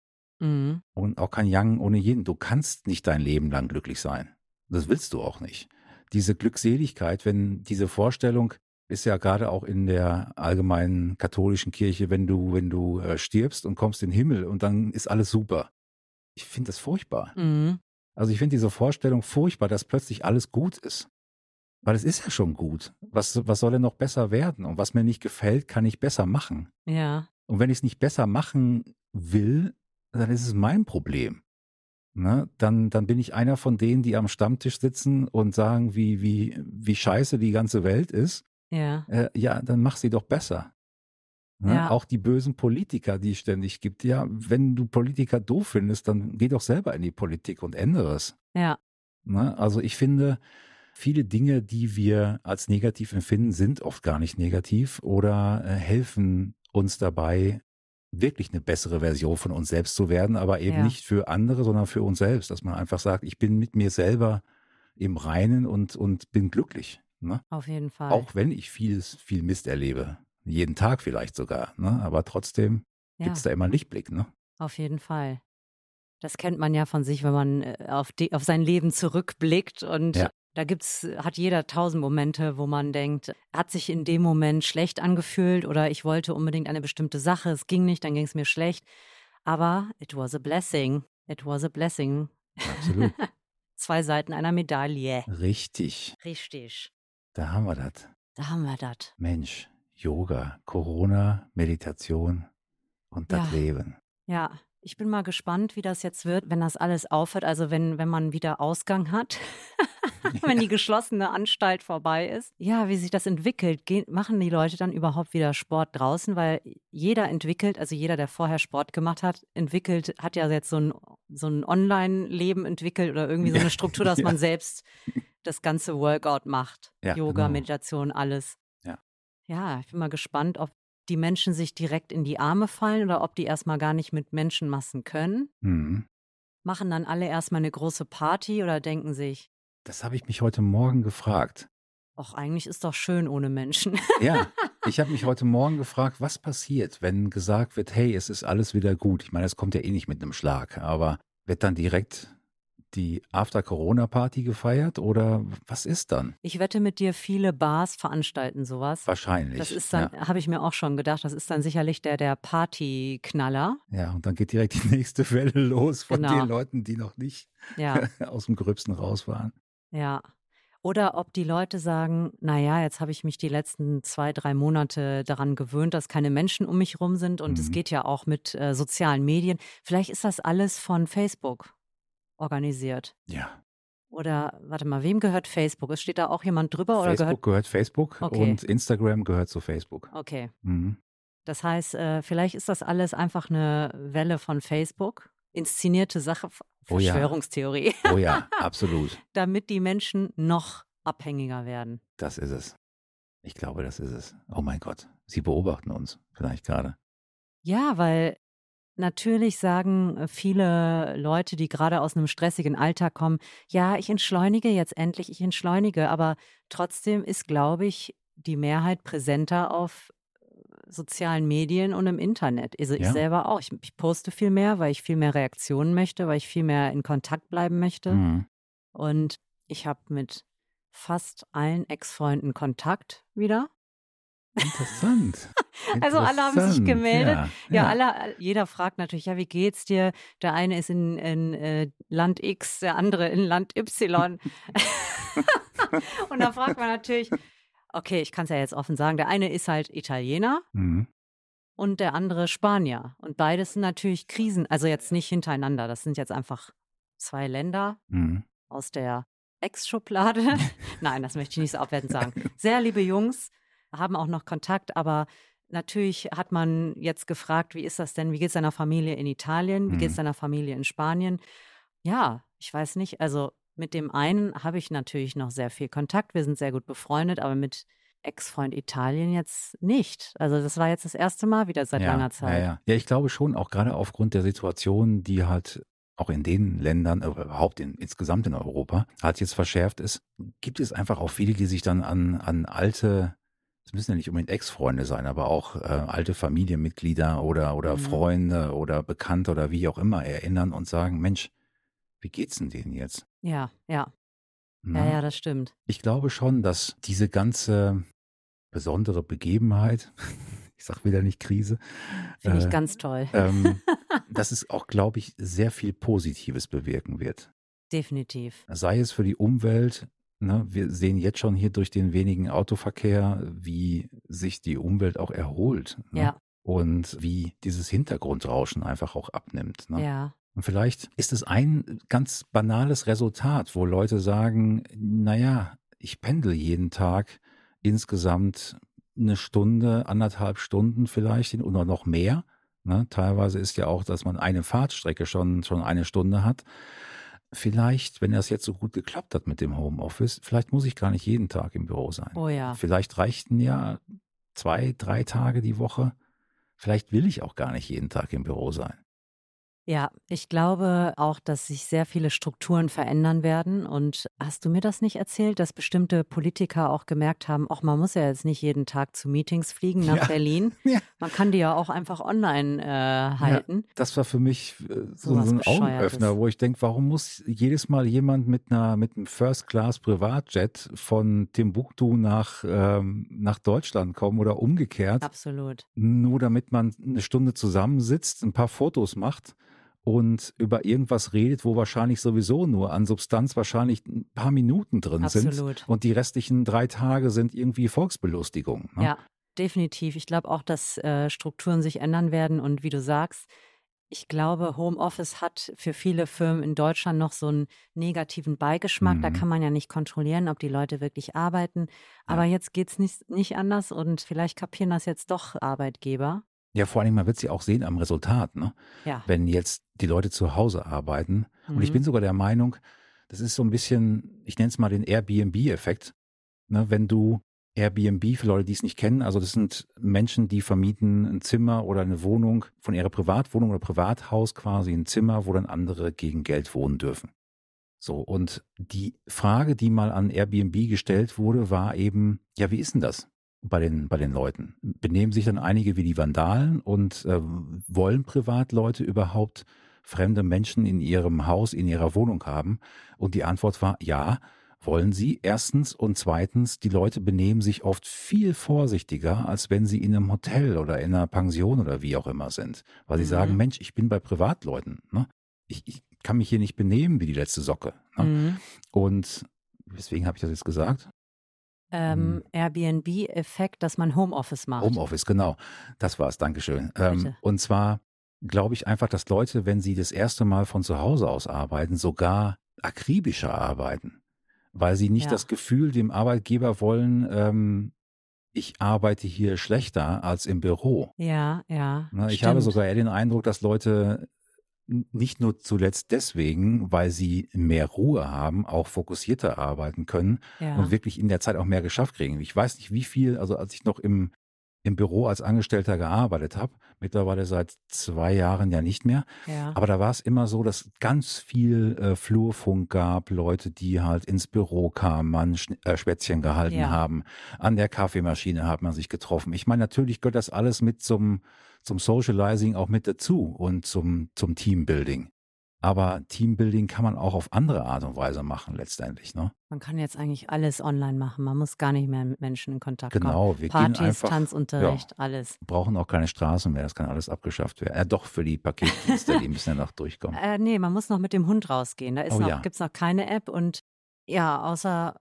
Mhm. und auch kein Yang ohne Yin. Du kannst nicht dein Leben lang glücklich sein. Das willst du auch nicht. Diese Glückseligkeit, wenn diese Vorstellung ist ja gerade auch in der allgemeinen katholischen Kirche, wenn du, wenn du äh, stirbst und kommst in den Himmel und dann ist alles super. Ich finde das furchtbar. Mhm. Also ich finde diese Vorstellung furchtbar, dass plötzlich alles gut ist. Weil es ist ja schon gut. Was, was soll denn noch besser werden? Und was mir nicht gefällt, kann ich besser machen. Ja. Und wenn ich es nicht besser machen will, dann ist es mein Problem. Ne? Dann, dann bin ich einer von denen, die am Stammtisch sitzen und sagen, wie, wie, wie scheiße die ganze Welt ist. Ja. Äh, ja, dann mach sie doch besser. Ne? Ja. Auch die bösen Politiker, die es ständig gibt. Ja, wenn du Politiker doof findest, dann geh doch selber in die Politik und ändere es. Ja. Ne? Also ich finde, viele Dinge, die wir als negativ empfinden, sind oft gar nicht negativ oder äh, helfen uns dabei, wirklich eine bessere Version von uns selbst zu werden, aber eben Ja. nicht für andere, sondern für uns selbst, dass man einfach sagt, ich bin mit mir selber im Reinen und, und bin glücklich. Ne? Auf jeden Fall. Auch wenn ich vieles, viel Mist erlebe. Jeden Tag vielleicht sogar. Ne? Aber trotzdem ja. gibt es da immer einen Lichtblick. Ne? Auf jeden Fall. Das kennt man ja von sich, wenn man äh, auf, die, auf sein Leben zurückblickt und Ja. Da gibt's, hat jeder tausend Momente, wo man denkt, hat sich in dem Moment schlecht angefühlt oder ich wollte unbedingt eine bestimmte Sache, es ging nicht, dann ging es mir schlecht. Aber it was a blessing. It was a blessing. Absolut. Zwei Seiten einer Medaille. Richtig. Richtig. Da haben wir das. Da haben wir das. Mensch, Yoga, Corona, Meditation und das Ja. Leben. Ja, ich bin mal gespannt, wie das jetzt wird, wenn das alles aufhört. Also wenn, wenn man wieder Ausgang hat, wenn die geschlossene Anstalt vorbei ist. Ja, wie sich das entwickelt. Gehen, machen die Leute dann überhaupt wieder Sport draußen? Weil jeder entwickelt, also jeder, der vorher Sport gemacht hat, entwickelt, hat ja jetzt so ein, so ein Online-Leben entwickelt oder irgendwie so eine Struktur, dass ja. man selbst das ganze Workout macht. Ja, Yoga, genau. Meditation, alles. Ja. Ja, ich bin mal gespannt, ob die Menschen sich direkt in die Arme fallen oder ob die erstmal gar nicht mit Menschenmassen können. Mhm. Machen dann alle erstmal eine große Party oder denken sich, Das habe ich mich heute Morgen gefragt. ach, eigentlich ist doch schön ohne Menschen. Ja, ich habe mich heute Morgen gefragt, was passiert, wenn gesagt wird, hey, es ist alles wieder gut. Ich meine, es kommt ja eh nicht mit einem Schlag, aber wird dann direkt die After-Corona-Party gefeiert oder was ist dann? Ich wette mit dir, viele Bars veranstalten sowas. Wahrscheinlich. Das ist dann, habe ich mir auch schon gedacht, das ist dann sicherlich der, der Partyknaller. ja, ja, und dann geht direkt die nächste Welle los von Genau. den Leuten, die noch nicht Ja, aus dem Gröbsten raus waren. ja. Oder ob die Leute sagen, naja, jetzt habe ich mich die letzten zwei, drei Monate daran gewöhnt, dass keine Menschen um mich rum sind und es Mhm. geht ja auch mit äh, sozialen Medien. Vielleicht ist das alles von Facebook organisiert. Ja, Oder warte mal, wem gehört Facebook? Es steht da auch jemand drüber oder Facebook gehört Facebook Okay. und Instagram gehört zu Facebook. gehört? Okay. Mhm. Das heißt, äh, vielleicht ist das alles einfach eine Welle von Facebook. Inszenierte Sache, F- Oh ja. Verschwörungstheorie, Oh ja, absolut. damit die Menschen noch abhängiger werden. Das ist es. Ich glaube, das ist es. Oh mein Gott, Sie beobachten uns vielleicht gerade. Ja, weil natürlich sagen äh, viele Leute, die gerade aus einem stressigen Alltag kommen, ja, ich entschleunige jetzt endlich, ich entschleunige, aber trotzdem ist, glaube ich, die Mehrheit präsenter auf äh, sozialen Medien und im Internet. Also ich Ja. selber auch. Ich, ich poste viel mehr, weil ich viel mehr Reaktionen möchte, weil ich viel mehr in Kontakt bleiben möchte. Mhm. Und ich habe mit fast allen Ex-Freunden Kontakt wieder. Interessant. Also alle haben sich gemeldet. Ja, Ja, alle, jeder fragt natürlich, ja, wie geht's dir? Der eine ist in, in äh, Land X, der andere in Land Y. Und da fragt man natürlich, okay, ich kann es ja jetzt offen sagen, der eine ist halt Italiener Mhm. und der andere Spanier. Und beides sind natürlich Krisen, also jetzt nicht hintereinander, das sind jetzt einfach zwei Länder Mhm. aus der Ex-Schublade. Nein, das möchte ich nicht so abwertend sagen. Sehr liebe Jungs, haben auch noch Kontakt, aber natürlich hat man jetzt gefragt, wie ist das denn, wie geht es deiner Familie in Italien, wie geht es Mhm. deiner Familie in Spanien? Ja, ich weiß nicht, also mit dem einen habe ich natürlich noch sehr viel Kontakt, wir sind sehr gut befreundet, aber mit Ex-Freund Italien jetzt nicht. Also das war jetzt das erste Mal wieder seit ja, langer Zeit. Ja, ja. ja, ich glaube schon, auch gerade aufgrund der Situation, die halt auch in den Ländern, äh, überhaupt in, insgesamt in Europa, halt jetzt verschärft ist, gibt es einfach auch viele, die sich dann an, an alte, es müssen ja nicht unbedingt Ex-Freunde sein, aber auch äh, alte Familienmitglieder oder, oder Mhm. Freunde oder Bekannte oder wie auch immer erinnern und sagen, Mensch, wie geht's denn denen jetzt? Ja, ja, Ne? ja, ja, das stimmt. Ich glaube schon, dass diese ganze besondere Begebenheit, ich sag wieder nicht Krise, Finde ich äh, ganz toll. ähm, dass es auch, glaube ich, sehr viel Positives bewirken wird. Definitiv. Sei es für die Umwelt, ne, wir sehen jetzt schon hier durch den wenigen Autoverkehr, wie sich die Umwelt auch erholt. Ne? Ja, Und wie dieses Hintergrundrauschen einfach auch abnimmt. Ne? ja, Und vielleicht ist es ein ganz banales Resultat, wo Leute sagen, naja, ich pendel jeden Tag insgesamt eine Stunde, anderthalb Stunden vielleicht oder noch mehr. Ne? Teilweise ist ja auch, dass man eine Fahrtstrecke schon, schon eine Stunde hat. Vielleicht, wenn das jetzt so gut geklappt hat mit dem Homeoffice, vielleicht muss ich gar nicht jeden Tag im Büro sein. oh ja. Vielleicht reichten ja zwei, drei Tage die Woche. Vielleicht will ich auch gar nicht jeden Tag im Büro sein. Ja, ich glaube auch, dass sich sehr viele Strukturen verändern werden. Und hast du mir das nicht erzählt, dass bestimmte Politiker auch gemerkt haben, auch man muss ja jetzt nicht jeden Tag zu Meetings fliegen nach Ja. Berlin. Ja. Man kann die ja auch einfach online äh, halten. Das war für mich äh, so, so ein. Augenöffner, wo ich denke, warum muss jedes Mal jemand mit einer mit einem First Class Privatjet von Timbuktu nach ähm, nach Deutschland kommen oder umgekehrt, Absolut. nur damit man eine Stunde zusammensitzt, ein paar Fotos macht und über irgendwas redet, wo wahrscheinlich sowieso nur an Substanz wahrscheinlich ein paar Minuten drin sind Absolut. und die restlichen drei Tage sind irgendwie Volksbelustigung. Ne? Ja, definitiv. Ich glaube auch, dass äh, Strukturen sich ändern werden. Und wie du sagst, ich glaube, Homeoffice hat für viele Firmen in Deutschland noch so einen negativen Beigeschmack. Da Mhm. kann man ja nicht kontrollieren, ob die Leute wirklich arbeiten. Aber jetzt geht es nicht, nicht anders und vielleicht kapieren das jetzt doch Arbeitgeber. Ja, vor allem, man wird sie auch sehen am Resultat, ne? Ja. wenn jetzt die Leute zu Hause arbeiten. Und ich Mhm. bin sogar der Meinung, das ist so ein bisschen, ich nenne es mal den Airbnb-Effekt. Ne, wenn du Airbnb, für Leute, die es nicht kennen, also das sind Menschen, die vermieten ein Zimmer oder eine Wohnung von ihrer Privatwohnung oder Privathaus quasi, ein Zimmer, wo dann andere gegen Geld wohnen dürfen. So, und die Frage, die mal an Airbnb gestellt wurde, war eben, ja, wie ist denn das? Bei den, bei den Leuten? Benehmen sich dann einige wie die Vandalen und äh, wollen Privatleute überhaupt fremde Menschen in ihrem Haus, in ihrer Wohnung haben? Und die Antwort war ja, wollen sie. Erstens und zweitens, die Leute benehmen sich oft viel vorsichtiger, als wenn sie in einem Hotel oder in einer Pension oder wie auch immer sind. Weil sie Mhm. sagen, Mensch, ich bin bei Privatleuten. Ne? Ich, ich kann mich hier nicht benehmen wie die letzte Socke. Ne? Mhm. Und weswegen habe ich das jetzt gesagt? Ähm, Mhm. Airbnb-Effekt, dass man Homeoffice macht. Homeoffice, genau. Das war's, Dankeschön. Ähm, und zwar glaube ich einfach, dass Leute, wenn sie das erste Mal von zu Hause aus arbeiten, sogar akribischer arbeiten, weil sie nicht Ja. das Gefühl dem Arbeitgeber wollen, ähm, ich arbeite hier schlechter als im Büro. Ja, ja. Ne, ich stimmt. habe sogar eher den Eindruck, dass Leute nicht nur zuletzt deswegen, weil sie mehr Ruhe haben, auch fokussierter arbeiten können ja. und wirklich in der Zeit auch mehr geschafft kriegen. Ich weiß nicht, wie viel, also als ich noch im, im Büro als Angestellter gearbeitet habe, mittlerweile seit zwei Jahren ja nicht mehr, ja. aber da war es immer so, dass ganz viel äh, Flurfunk gab, Leute, die halt ins Büro kamen, man äh, Schwätzchen gehalten Ja. haben, an der Kaffeemaschine hat man sich getroffen. Ich meine, natürlich gehört das alles mit zum, zum Socializing auch mit dazu und zum, zum Teambuilding. Aber Teambuilding kann man auch auf andere Art und Weise machen letztendlich. Ne? Man kann jetzt eigentlich alles online machen. Man muss gar nicht mehr mit Menschen in Kontakt kommen. Genau, wir gehen Partys, einfach, Tanzunterricht, alles. brauchen auch keine Straßen mehr, das kann alles abgeschafft werden. Ja, doch, für die Paketdienste, die müssen ja noch durchkommen. Äh, nee, man muss noch mit dem Hund rausgehen. Da Oh noch, ja. gibt's noch keine App und ja, außer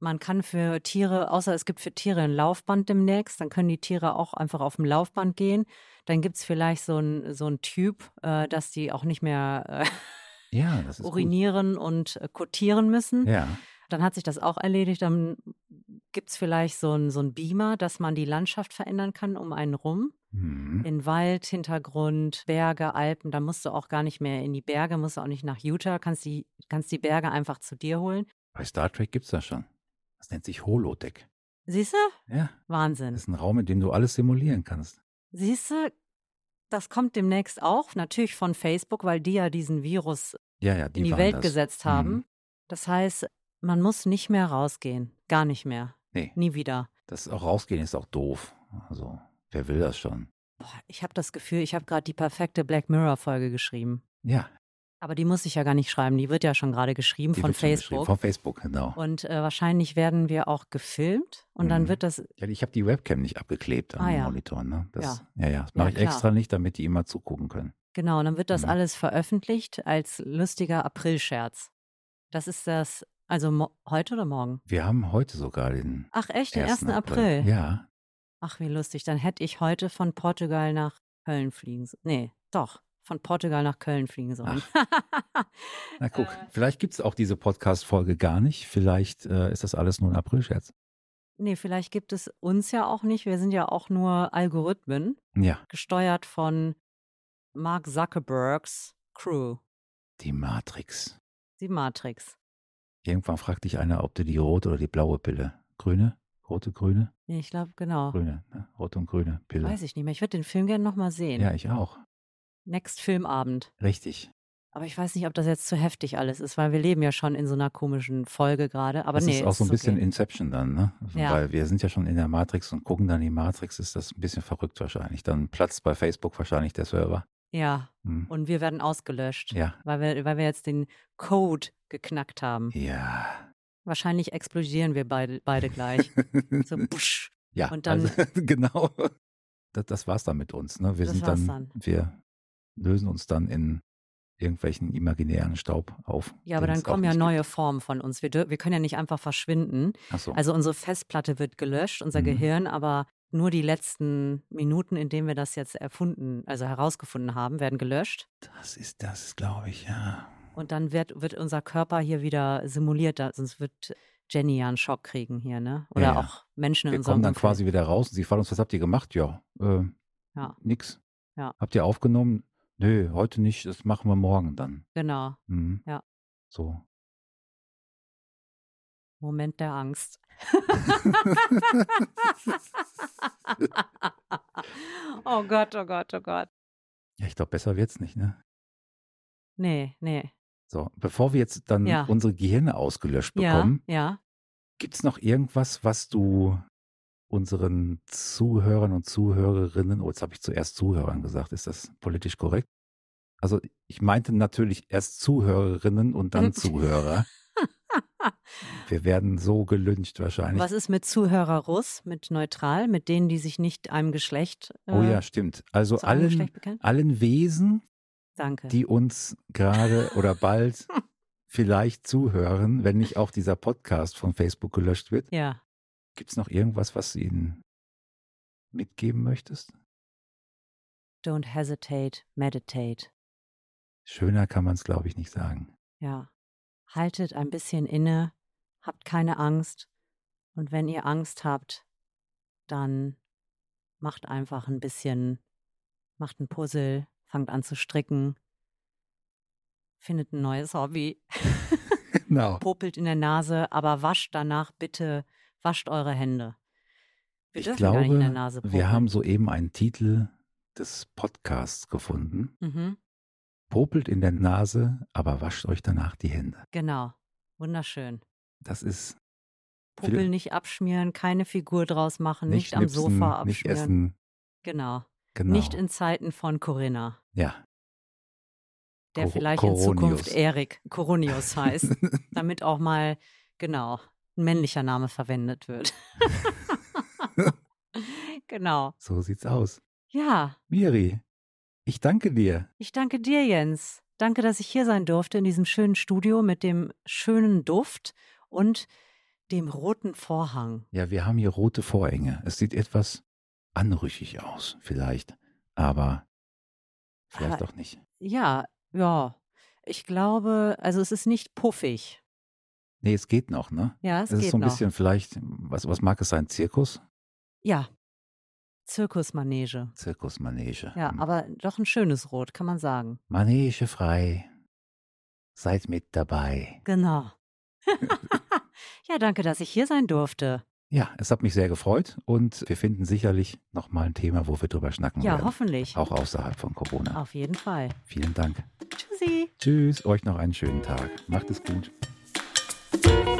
man kann für Tiere, außer es gibt für Tiere ein Laufband demnächst, dann können die Tiere auch einfach auf dem Laufband gehen. Dann gibt's vielleicht so ein, so ein Typ, äh, dass die auch nicht mehr äh, Ja, urinieren und äh, kotieren müssen. Gut. Ja, Dann hat sich das auch erledigt. Dann gibt es vielleicht so ein, so ein Beamer, dass man die Landschaft verändern kann um einen rum. Mhm. In Wald, Hintergrund, Berge, Alpen. Da musst du auch gar nicht mehr in die Berge, musst du auch nicht nach Utah, kannst die, kannst die Berge einfach zu dir holen. Bei Star Trek gibt es das schon. Das nennt sich Holodeck. Siehst du? Ja, Wahnsinn. das ist ein Raum, in dem du alles simulieren kannst. Siehst du, das kommt demnächst auch, natürlich von Facebook, weil die ja diesen Virus Ja, ja, die in die Welt das. gesetzt Mhm. haben. Das heißt, man muss nicht mehr rausgehen. Gar nicht mehr. Nee, Nie wieder. das auch rausgehen ist auch doof. Also, wer will das schon? Boah, ich habe das Gefühl, ich habe gerade die perfekte Black Mirror-Folge geschrieben. Ja, Aber die muss ich ja gar nicht schreiben. Die wird ja schon gerade geschrieben die von schon geschrieben. Facebook. Von Facebook, genau. Und äh, wahrscheinlich werden wir auch gefilmt und dann Mhm. wird das. Ja, ich habe die Webcam nicht abgeklebt an Ah, den ja. Monitoren. Ne? Das, Ja. ja, ja, das mache ich klar. extra nicht, damit die immer zugucken können. Genau, und dann wird das Mhm. alles veröffentlicht als lustiger Aprilscherz. Das ist das, also heute oder morgen? Wir haben heute sogar den Ach echt, den 1. 1. April. Ja, Ach, wie lustig. Dann hätte ich heute von Portugal nach Köln fliegen. Nee, doch. Von Portugal nach Köln fliegen sollen. na guck, Äh. vielleicht gibt es auch diese Podcast-Folge gar nicht. Vielleicht äh, ist das alles nur ein Aprilscherz. nee, vielleicht gibt es uns ja auch nicht. Wir sind ja auch nur Algorithmen, Ja, gesteuert von Mark Zuckerbergs Crew. die Matrix. Die Matrix. Irgendwann fragt dich einer, ob du die rote oder die blaue Pille. Grüne? Rote, grüne? Nee, ich glaube, genau. Grüne. Ne? Rote und grüne Pille. Weiß ich nicht mehr. Ich würde den Film gerne nochmal sehen. Ja, ich auch. Next Filmabend. Richtig. Aber ich weiß nicht, ob das jetzt zu heftig alles ist, weil wir leben ja schon in so einer komischen Folge gerade. Aber das nee, ist auch so ein bisschen okay. Inception dann, ne? Ja. Weil wir sind ja schon in der Matrix und gucken dann die Matrix, ist das ein bisschen verrückt wahrscheinlich. Dann platzt bei Facebook wahrscheinlich der Server. Ja, Hm. und wir werden ausgelöscht, Ja. weil, wir, weil wir jetzt den Code geknackt haben. Ja. Wahrscheinlich explodieren wir beide, beide gleich. So, pusch. ja, und dann- also, genau. Das, das war's dann mit uns, ne? Wir Das sind dann, dann. wir lösen uns dann in irgendwelchen imaginären Staub auf. Ja, aber dann kommen ja neue Formen von uns. Wir, wir können ja nicht einfach verschwinden. Gibt. Ach so. Also unsere Festplatte wird gelöscht, unser Mhm. Gehirn, aber nur die letzten Minuten, in denen wir das jetzt erfunden, also herausgefunden haben, werden gelöscht. das ist das, glaube ich, ja. Und dann wird, wird unser Körper hier wieder simuliert, sonst wird Jenny ja einen Schock kriegen hier, ne? Oder Ja, ja. auch Menschen in Wir unserem kommen dann Umfeld. quasi wieder raus und sie fragen uns, was habt ihr gemacht? Ja, äh, Ja. nix. Ja. Habt ihr aufgenommen? Nö, heute nicht, das machen wir morgen dann. Genau. Mhm. Ja. So. Moment der Angst. oh Gott, oh Gott, oh Gott. Ja, ich glaube, besser wird's nicht, ne? Nee, nee. So, bevor wir jetzt dann Ja. unsere Gehirne ausgelöscht Ja, bekommen, ja. gibt's noch irgendwas, was du unseren Zuhörern und Zuhörerinnen, oh, jetzt habe ich zuerst Zuhörern gesagt, ist das politisch korrekt? Also ich meinte natürlich erst Zuhörerinnen und dann Zuhörer. Wir werden so gelüncht wahrscheinlich. Was ist mit Zuhörer Russ, mit neutral, mit denen, die sich nicht einem Geschlecht äh, oh ja, stimmt. Also allen, allen Wesen, Danke. die uns gerade oder bald vielleicht zuhören, wenn nicht auch dieser Podcast von Facebook gelöscht wird. ja. Gibt es noch irgendwas, was du ihnen mitgeben möchtest? Don't hesitate, meditate. Schöner kann man es, glaube ich, nicht sagen. Ja. Haltet ein bisschen inne, habt keine Angst. Und wenn ihr Angst habt, dann macht einfach ein bisschen, macht ein Puzzle, fangt an zu stricken, findet ein neues Hobby, Genau. popelt in der Nase, aber wascht danach bitte, wascht eure Hände. Wir Ich glaube, gar nicht in der Nase popeln. wir haben soeben einen Titel des Podcasts gefunden. Mhm, Popelt in der Nase, aber wascht euch danach die Hände. genau. Wunderschön. Das ist Viele- nicht abschmieren, keine Figur draus machen, nicht, nicht, am Sofa nicht abschmieren. essen. Genau. Genau. Nicht in Zeiten von Corinna, ja. der Cor- vielleicht in Zukunft Coronius. Erik Coronius heißt, damit auch mal, genau, ein männlicher Name verwendet wird. genau. so sieht's aus. Ja, Miri, ich danke dir. ich danke dir, Jens. Danke, dass ich hier sein durfte in diesem schönen Studio mit dem schönen Duft und dem roten Vorhang. Ja, wir haben hier rote Vorhänge. Es sieht etwas anrüchig aus, vielleicht. Aber vielleicht Aber- auch nicht. Ja, ja. Ich glaube, also es ist nicht puffig. Nee, es geht noch, ne? Ja, es, Es geht ist so ein noch. bisschen vielleicht, was, was mag es sein? Zirkus? Ja. Zirkusmanege. Zirkusmanege. Ja, Hm. aber doch ein schönes Rot, kann man sagen. Manege frei. Seid mit dabei. Genau. ja, danke, dass ich hier sein durfte. Ja, es hat mich sehr gefreut und wir finden sicherlich nochmal ein Thema, wo wir drüber schnacken Ja, werden. hoffentlich. Auch außerhalb von Corona. Auf jeden Fall. Vielen Dank. Tschüssi. Tschüss, euch noch einen schönen Tag. Macht es gut. thank you